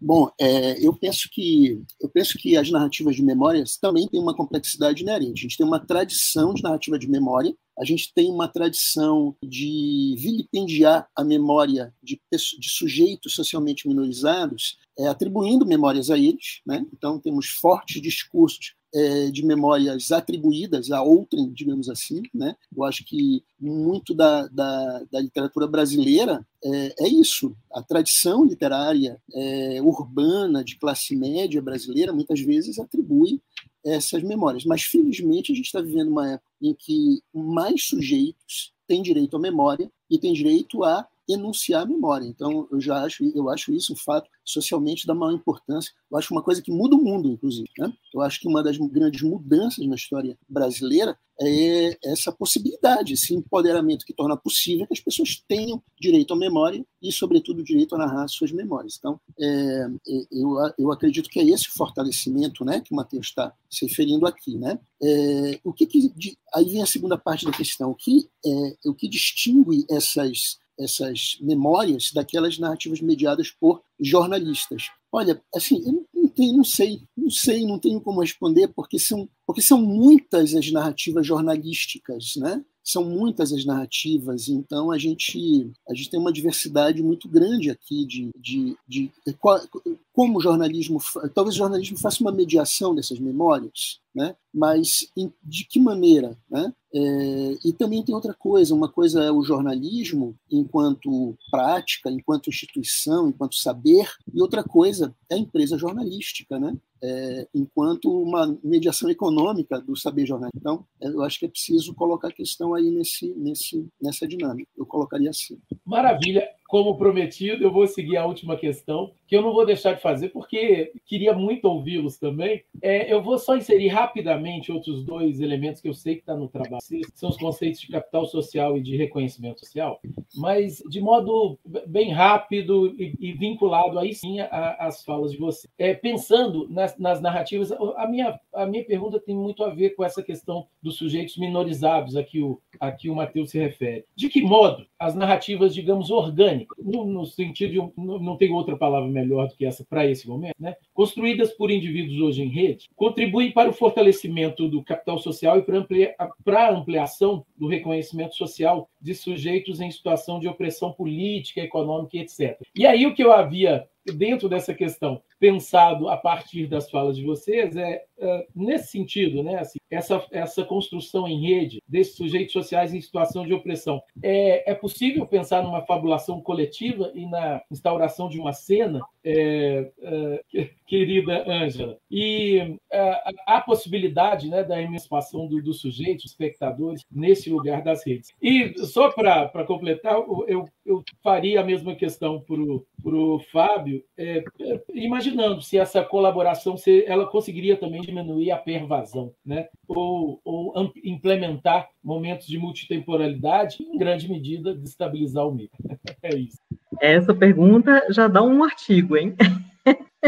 E: Bom, é, eu penso que eu penso que as narrativas de memórias também têm uma complexidade inerente. A gente tem uma tradição de narrativa de memória, a gente tem uma tradição de vilipendiar a memória de, de sujeitos socialmente minorizados, é, atribuindo memórias a eles. Né? Então, temos fortes discursos é, de memórias atribuídas a outrem, digamos assim. Né? Eu acho que muito da, da, da literatura brasileira é, é, isso. A tradição literária é, urbana de classe média brasileira muitas vezes atribui essas memórias. Mas, felizmente, a gente está vivendo uma época em que mais sujeitos têm direito à memória e têm direito a enunciar a memória. Então, eu já acho, eu acho isso um fato socialmente da maior importância. Eu acho uma coisa que muda o mundo, inclusive. Né? Eu acho que uma das grandes mudanças na história brasileira é essa possibilidade, esse empoderamento que torna possível que as pessoas tenham direito à memória e, sobretudo, direito a narrar suas memórias. Então, é, é eu, eu acredito que é esse fortalecimento né, que o Matheus está se referindo aqui. Né? É, o que, que aí vem a segunda parte da questão. O que, é, o que distingue essas essas memórias daquelas narrativas mediadas por jornalistas. Olha, assim, eu não, tenho, não sei, não sei, não tenho como responder, porque são, porque são muitas as narrativas jornalísticas, né? São muitas as narrativas, então a gente, a gente tem uma diversidade muito grande aqui de, de, de, de como o jornalismo, talvez o jornalismo faça uma mediação dessas memórias, né? mas de que maneira? Né? É, e também tem outra coisa, uma coisa é o jornalismo enquanto prática, enquanto instituição, enquanto saber, e outra coisa é a empresa jornalística, né? É, enquanto uma mediação econômica do saber jornalístico. Então, eu acho que é preciso colocar a questão aí nesse, nesse, nessa dinâmica. Eu colocaria assim.
C: Maravilha como prometido, eu vou seguir a última questão, que eu não vou deixar de fazer, porque queria muito ouvi-los também. É, eu vou só inserir rapidamente outros dois elementos que eu sei que está no trabalho, são os conceitos de capital social e de reconhecimento social, mas de modo bem rápido e, e vinculado aí sim às falas de você. É, pensando nas, nas, narrativas, a minha, a minha pergunta tem muito a ver com essa questão dos sujeitos minorizados a que o, a que o Matheus se refere. De que modo as narrativas, digamos, orgânicas, no, no sentido de não, não tem outra palavra melhor do que essa para esse momento, né? construídas por indivíduos hoje em rede, contribuem para o fortalecimento do capital social e para amplia, a ampliação do reconhecimento social de sujeitos em situação de opressão política, econômica etc. E aí o que eu havia dentro dessa questão, pensado a partir das falas de vocês, é, é nesse sentido, né? Assim, essa, essa construção em rede desses sujeitos sociais em situação de opressão. É, é possível pensar numa fabulação coletiva e na instauração de uma cena, é, é, querida Ângela? E é, há possibilidade né, da emancipação do, dos sujeitos, espectadores, nesse lugar das redes. E só para completar, eu, eu faria a mesma questão para o Fábio, é, é, imaginando se essa colaboração se ela conseguiria também diminuir a pervasão, né? ou, ou implementar momentos de multitemporalidade, em grande medida, destabilizar o meio. [laughs] É isso.
D: Essa pergunta já dá um artigo, hein? [laughs]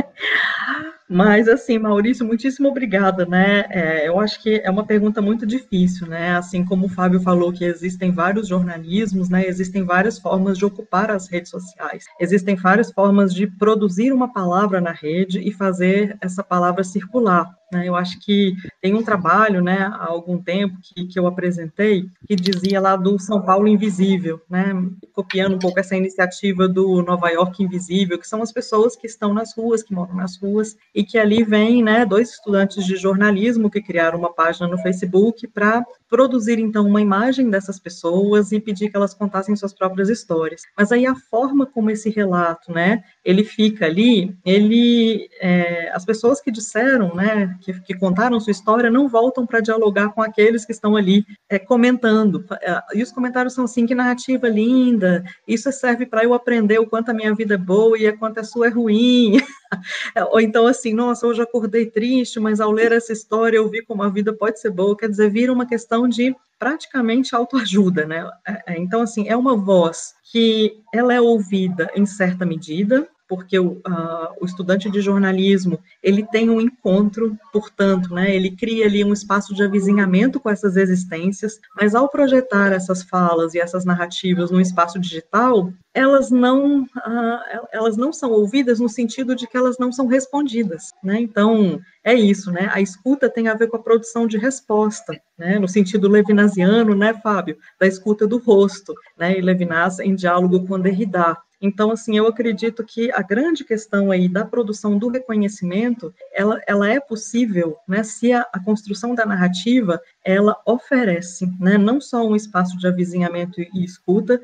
D: Mas, assim, Maurício, muitíssimo obrigada, né? É, eu acho que é uma pergunta muito difícil, né? Assim como o Fábio falou que existem vários jornalismos, né? Existem várias formas de ocupar as redes sociais. Existem várias formas de produzir uma palavra na rede e fazer essa palavra circular. Né? Eu acho que tem um trabalho, né, há algum tempo, que, que eu apresentei, que dizia lá do São Paulo Invisível, né, copiando um pouco essa iniciativa do Nova York Invisível, que são as pessoas que estão nas ruas, que moram nas ruas, e que ali vem né, dois estudantes de jornalismo que criaram uma página no Facebook para produzir, então, uma imagem dessas pessoas e pedir que elas contassem suas próprias histórias. Mas aí a forma como esse relato, né, ele fica ali, ele, é, as pessoas que disseram, né, que, que contaram sua história não voltam para dialogar com aqueles que estão ali é, comentando. É, e os comentários são assim: que narrativa linda, isso serve para eu aprender o quanto a minha vida é boa e o quanto a sua é ruim. [laughs] Ou então assim, nossa, hoje acordei triste, mas ao ler essa história eu vi como a vida pode ser boa. Quer dizer, vira uma questão de praticamente autoajuda, né? É, é, então, assim, é uma voz que ela é ouvida em certa medida, porque o, uh, o, estudante de jornalismo ele tem um encontro, portanto, né, ele cria ali um espaço de avizinhamento com essas existências, mas ao projetar essas falas e essas narrativas no espaço digital, elas não uh, elas não são ouvidas no sentido de que elas não são respondidas, né? Então é isso, né? A escuta tem a ver com a produção de resposta, né? No sentido levinasiano, né, Fábio, da escuta do rosto, né? E Levinas em diálogo com Derrida. Então, assim, eu acredito que a grande questão aí da produção do reconhecimento, ela, ela é possível, né, se a, a construção da narrativa, ela oferece, né, não só um espaço de avizinhamento e escuta,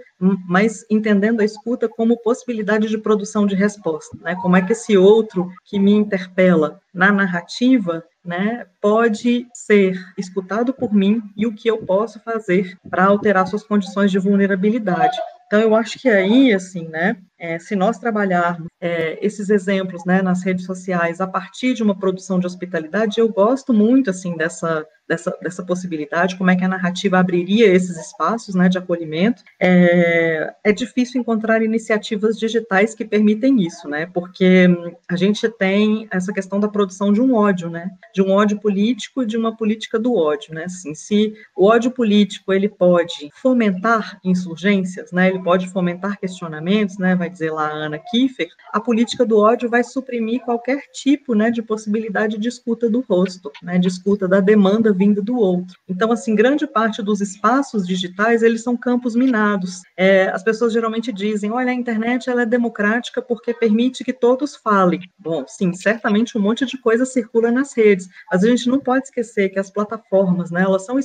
D: mas entendendo a escuta como possibilidade de produção de resposta, né, como é que esse outro que me interpela na narrativa, né, pode ser escutado por mim e o que eu posso fazer para alterar suas condições de vulnerabilidade. Então, eu acho que aí, assim, né, é, se nós trabalharmos é, esses exemplos, né, nas redes sociais a partir de uma produção de hospitalidade, eu gosto muito, assim, dessa, dessa, dessa possibilidade, como é que a narrativa abriria esses espaços, né, de acolhimento. É, é difícil encontrar iniciativas digitais que permitem isso, né, porque a gente tem essa questão da produção de um ódio, né, de um ódio político e de uma política do ódio, né, assim, se o ódio político, ele pode fomentar insurgências, né, ele pode fomentar questionamentos, né, vai dizer lá a Ana Kiefer, a política do ódio vai suprimir qualquer tipo, né, de possibilidade de escuta do rosto, né, de escuta da demanda vinda do outro. Então, assim, grande parte dos espaços digitais, eles são campos minados. É, as pessoas geralmente dizem, olha, a internet ela é democrática porque permite que todos falem. Bom, sim, certamente um monte de coisa circula nas redes, mas a gente não pode esquecer que as plataformas, né, elas são,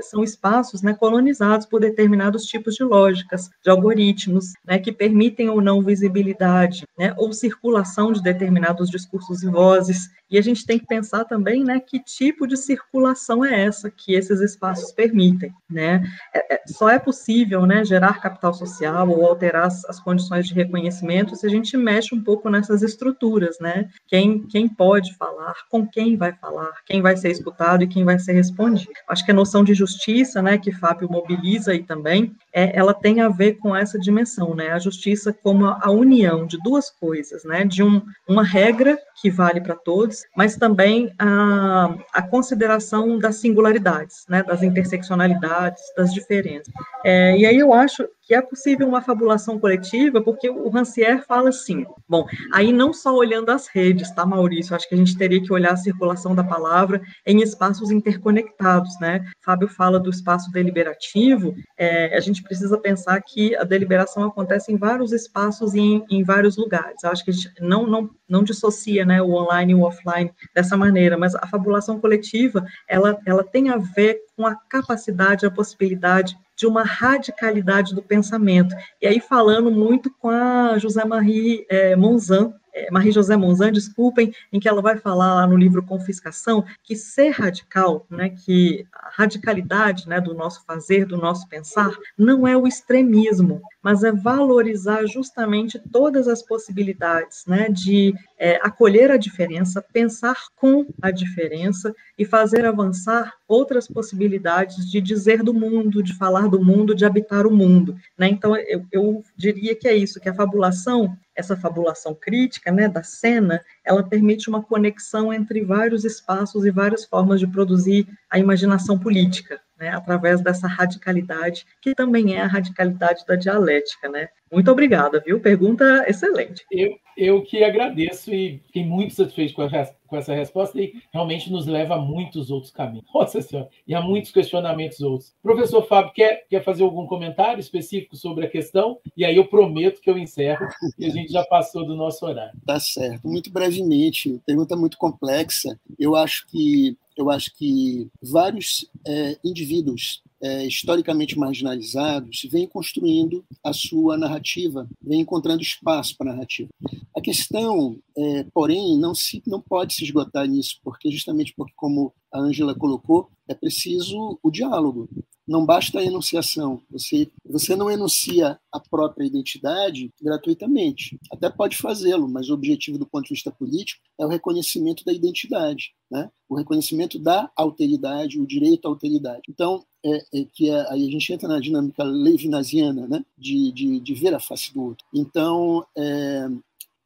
D: são espaços né, colonizados por determinados tipos de lógicas, de algoritmos, né, que permitem ou não visibilidade, né, ou circulação de determinados discursos e vozes. E a gente tem que pensar também, né, que tipo de circulação é essa que esses espaços permitem, né? É, é, só é possível, né, gerar capital social ou alterar as, as, condições de reconhecimento se a gente mexe um pouco nessas estruturas, né? Quem, quem pode falar, com quem vai falar, quem vai ser escutado e quem vai ser respondido. Acho que a noção de justiça, né, que Fábio mobiliza aí também, é, ela tem a ver com essa dimensão, né? A justiça como a, a união de duas coisas, né? De um, uma regra que vale para todos, mas também a, a consideração das singularidades, né, das interseccionalidades, das diferenças. É, e aí eu acho que é possível uma fabulação coletiva, porque o Rancière fala assim, bom, aí não só olhando as redes, tá, Maurício? Acho que a gente teria que olhar a circulação da palavra em espaços interconectados, né? Fábio fala do espaço deliberativo, é, a gente precisa pensar que a deliberação acontece em vários espaços e em, em vários lugares. Acho que a gente não, não, não dissocia né, o online e o offline dessa maneira, mas a fabulação coletiva, ela, ela tem a ver com a capacidade, a possibilidade de uma radicalidade do pensamento. E aí falando muito com a José Marie é, Monzan, é, Marie-José Monzan, desculpem, em que ela vai falar lá no livro Confiscação, que ser radical, né, que a radicalidade né, do nosso fazer, do nosso pensar, não é o extremismo, mas é valorizar justamente todas as possibilidades né, de é, acolher a diferença, pensar com a diferença e fazer avançar outras possibilidades de dizer do mundo, de falar do mundo, de habitar o mundo. Né? Então, eu, eu diria que é isso, que a fabulação essa fabulação crítica, né, da cena, ela permite uma conexão entre vários espaços e várias formas de produzir a imaginação política, né, através dessa radicalidade, que também é a radicalidade da dialética, né. Muito obrigada, viu? Pergunta excelente.
C: Eu, eu que agradeço e fiquei muito satisfeito com, a, com essa resposta e realmente nos leva a muitos outros caminhos. Nossa Senhora, e a muitos questionamentos outros. Professor Fábio, quer, quer fazer algum comentário específico sobre a questão? E aí eu prometo que eu encerro, e a gente já passou do nosso horário.
E: Tá certo. Muito brevemente, pergunta muito complexa. Eu acho que eu acho que vários é, indivíduos é, historicamente marginalizados vêm construindo a sua narrativa, vêm encontrando espaço para a narrativa. A questão, é, porém, não, se, não pode se esgotar nisso, porque justamente porque, como a Ângela colocou, é preciso o diálogo. Não basta a enunciação. Você, você não enuncia a própria identidade gratuitamente. Até pode fazê-lo, mas o objetivo do ponto de vista político é o reconhecimento da identidade, né? o reconhecimento da alteridade, o direito à alteridade. Então, é, é, que aí a gente entra na dinâmica levinasiana, né? de, de, de ver a face do outro. Então, é,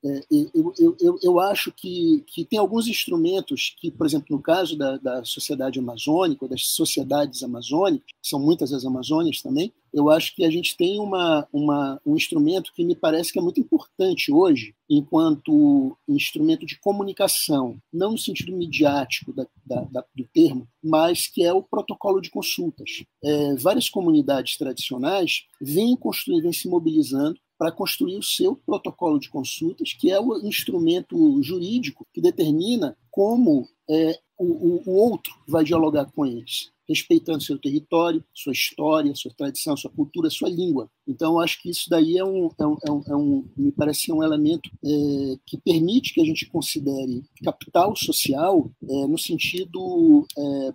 E: é, eu, eu, eu, eu, acho que, que tem alguns instrumentos que, por exemplo, no caso da, da sociedade amazônica, das sociedades amazônicas, são muitas as amazônias também, eu acho que a gente tem uma, uma, um instrumento que me parece que é muito importante hoje, enquanto instrumento de comunicação, não no sentido midiático da, da, da, do termo, mas que é o protocolo de consultas. É, várias comunidades tradicionais vêm construindo, vêm se mobilizando para construir o seu protocolo de consultas, que é o instrumento jurídico que determina como é, o, o outro vai dialogar com eles respeitando seu território, sua história, sua tradição, sua cultura, sua língua. Então, acho que isso daí é um, é um, é um, é me parece um elemento é, que permite que a gente considere capital social é, no sentido é,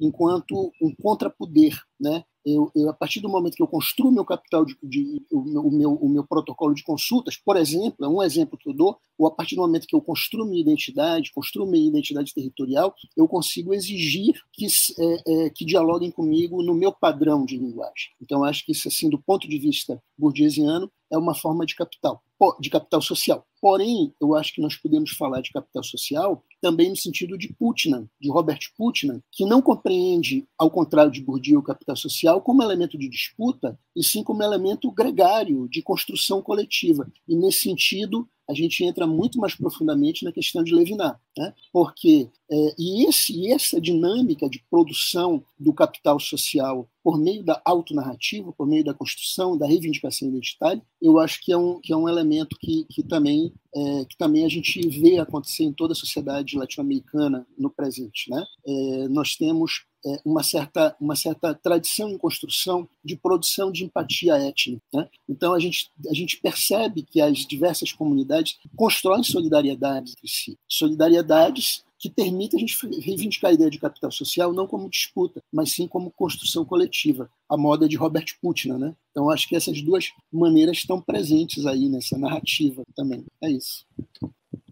E: enquanto um contrapoder, né? Eu, eu, a partir do momento que eu construo meu capital de, de o, meu, o, meu, o meu protocolo de consultas, por exemplo, é um exemplo que eu dou, ou a partir do momento que eu construo minha identidade, construo minha identidade territorial, eu consigo exigir que, é, é, que dialoguem comigo no meu padrão de linguagem. Então, acho que isso, assim, do ponto de vista burguesiano, é uma forma de capital, de capital social. Porém, eu acho que nós podemos falar de capital social também no sentido de Putnam, de Robert Putnam, que não compreende, ao contrário de Bourdieu, o capital social como elemento de disputa, e sim como elemento gregário de construção coletiva. E, nesse sentido, a gente entra muito mais profundamente na questão de Levinar, né? porque é, e, esse, essa dinâmica de produção do capital social por meio da autonarrativa, por meio da construção, da reivindicação identitária, eu acho que é um, que é um elemento que, que, também, é, que também a gente vê acontecer em toda a sociedade latino-americana no presente. Né? É, nós temos uma, certa, uma certa tradição em construção de produção de empatia étnica. Né? Então, a gente, a gente percebe que as diversas comunidades constroem solidariedades entre si. Solidariedades que permite a gente reivindicar a ideia de capital social não como disputa, mas sim como construção coletiva, a moda de Robert Putnam, né? Então acho que essas duas maneiras estão presentes aí nessa narrativa também. É isso.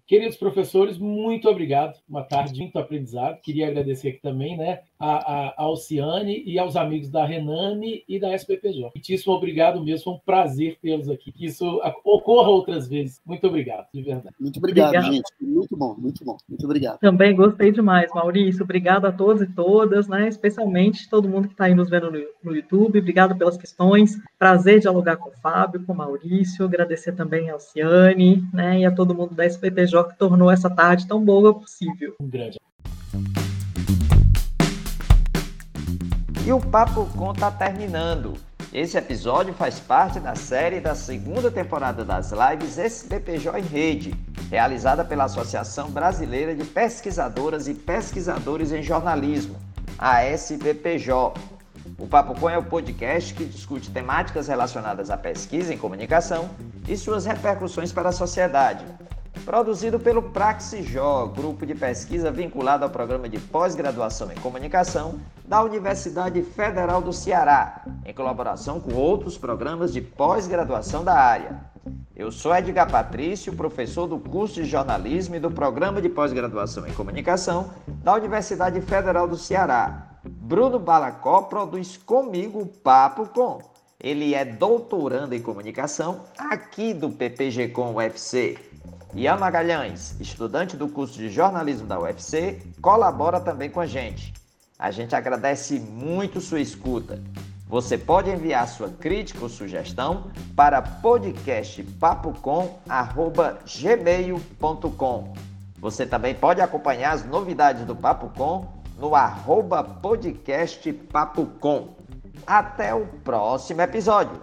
C: Queridos professores, muito obrigado. Uma tarde muito aprendizado. Queria agradecer aqui também né, a, a, Alciane e aos amigos da Renane e da SPPJ. Muitíssimo obrigado mesmo. Foi um prazer tê-los aqui. Que isso ocorra outras vezes. Muito obrigado, de verdade.
E: Muito obrigado, obrigado, gente. Muito bom, muito bom. Muito obrigado.
D: Também gostei demais, Maurício. Obrigado a todos e todas, né? especialmente todo mundo que está aí nos vendo no, no YouTube. Obrigado pelas questões. Prazer dialogar com o Fábio, com o Maurício. Agradecer também a Alciane né, e a todo mundo da SPPJ que tornou essa tarde tão boa possível.
C: Um grande.
A: E o Papo Com tá terminando. Esse episódio faz parte da série da segunda temporada das lives SBPJ em Rede, realizada pela Associação Brasileira de Pesquisadoras e Pesquisadores em Jornalismo, a SBPJ. O Papo Com é o podcast que discute temáticas relacionadas à pesquisa em comunicação e suas repercussões para a sociedade produzido pelo Praxijó, grupo de pesquisa vinculado ao programa de pós-graduação em comunicação da Universidade Federal do Ceará, em colaboração com outros programas de pós-graduação da área. Eu sou Edgar Patrício, professor do curso de jornalismo e do programa de pós-graduação em comunicação da Universidade Federal do Ceará. Bruno Balacó produz comigo o Papo Com. Ele é doutorando em comunicação aqui do PPG Com UFC. Ian Magalhães, estudante do curso de jornalismo da UFC, colabora também com a gente. A gente agradece muito sua escuta. Você pode enviar sua crítica ou sugestão para podcastpapocom.gmail.com. Você também pode acompanhar as novidades do Papo Com no arroba. Até o próximo episódio!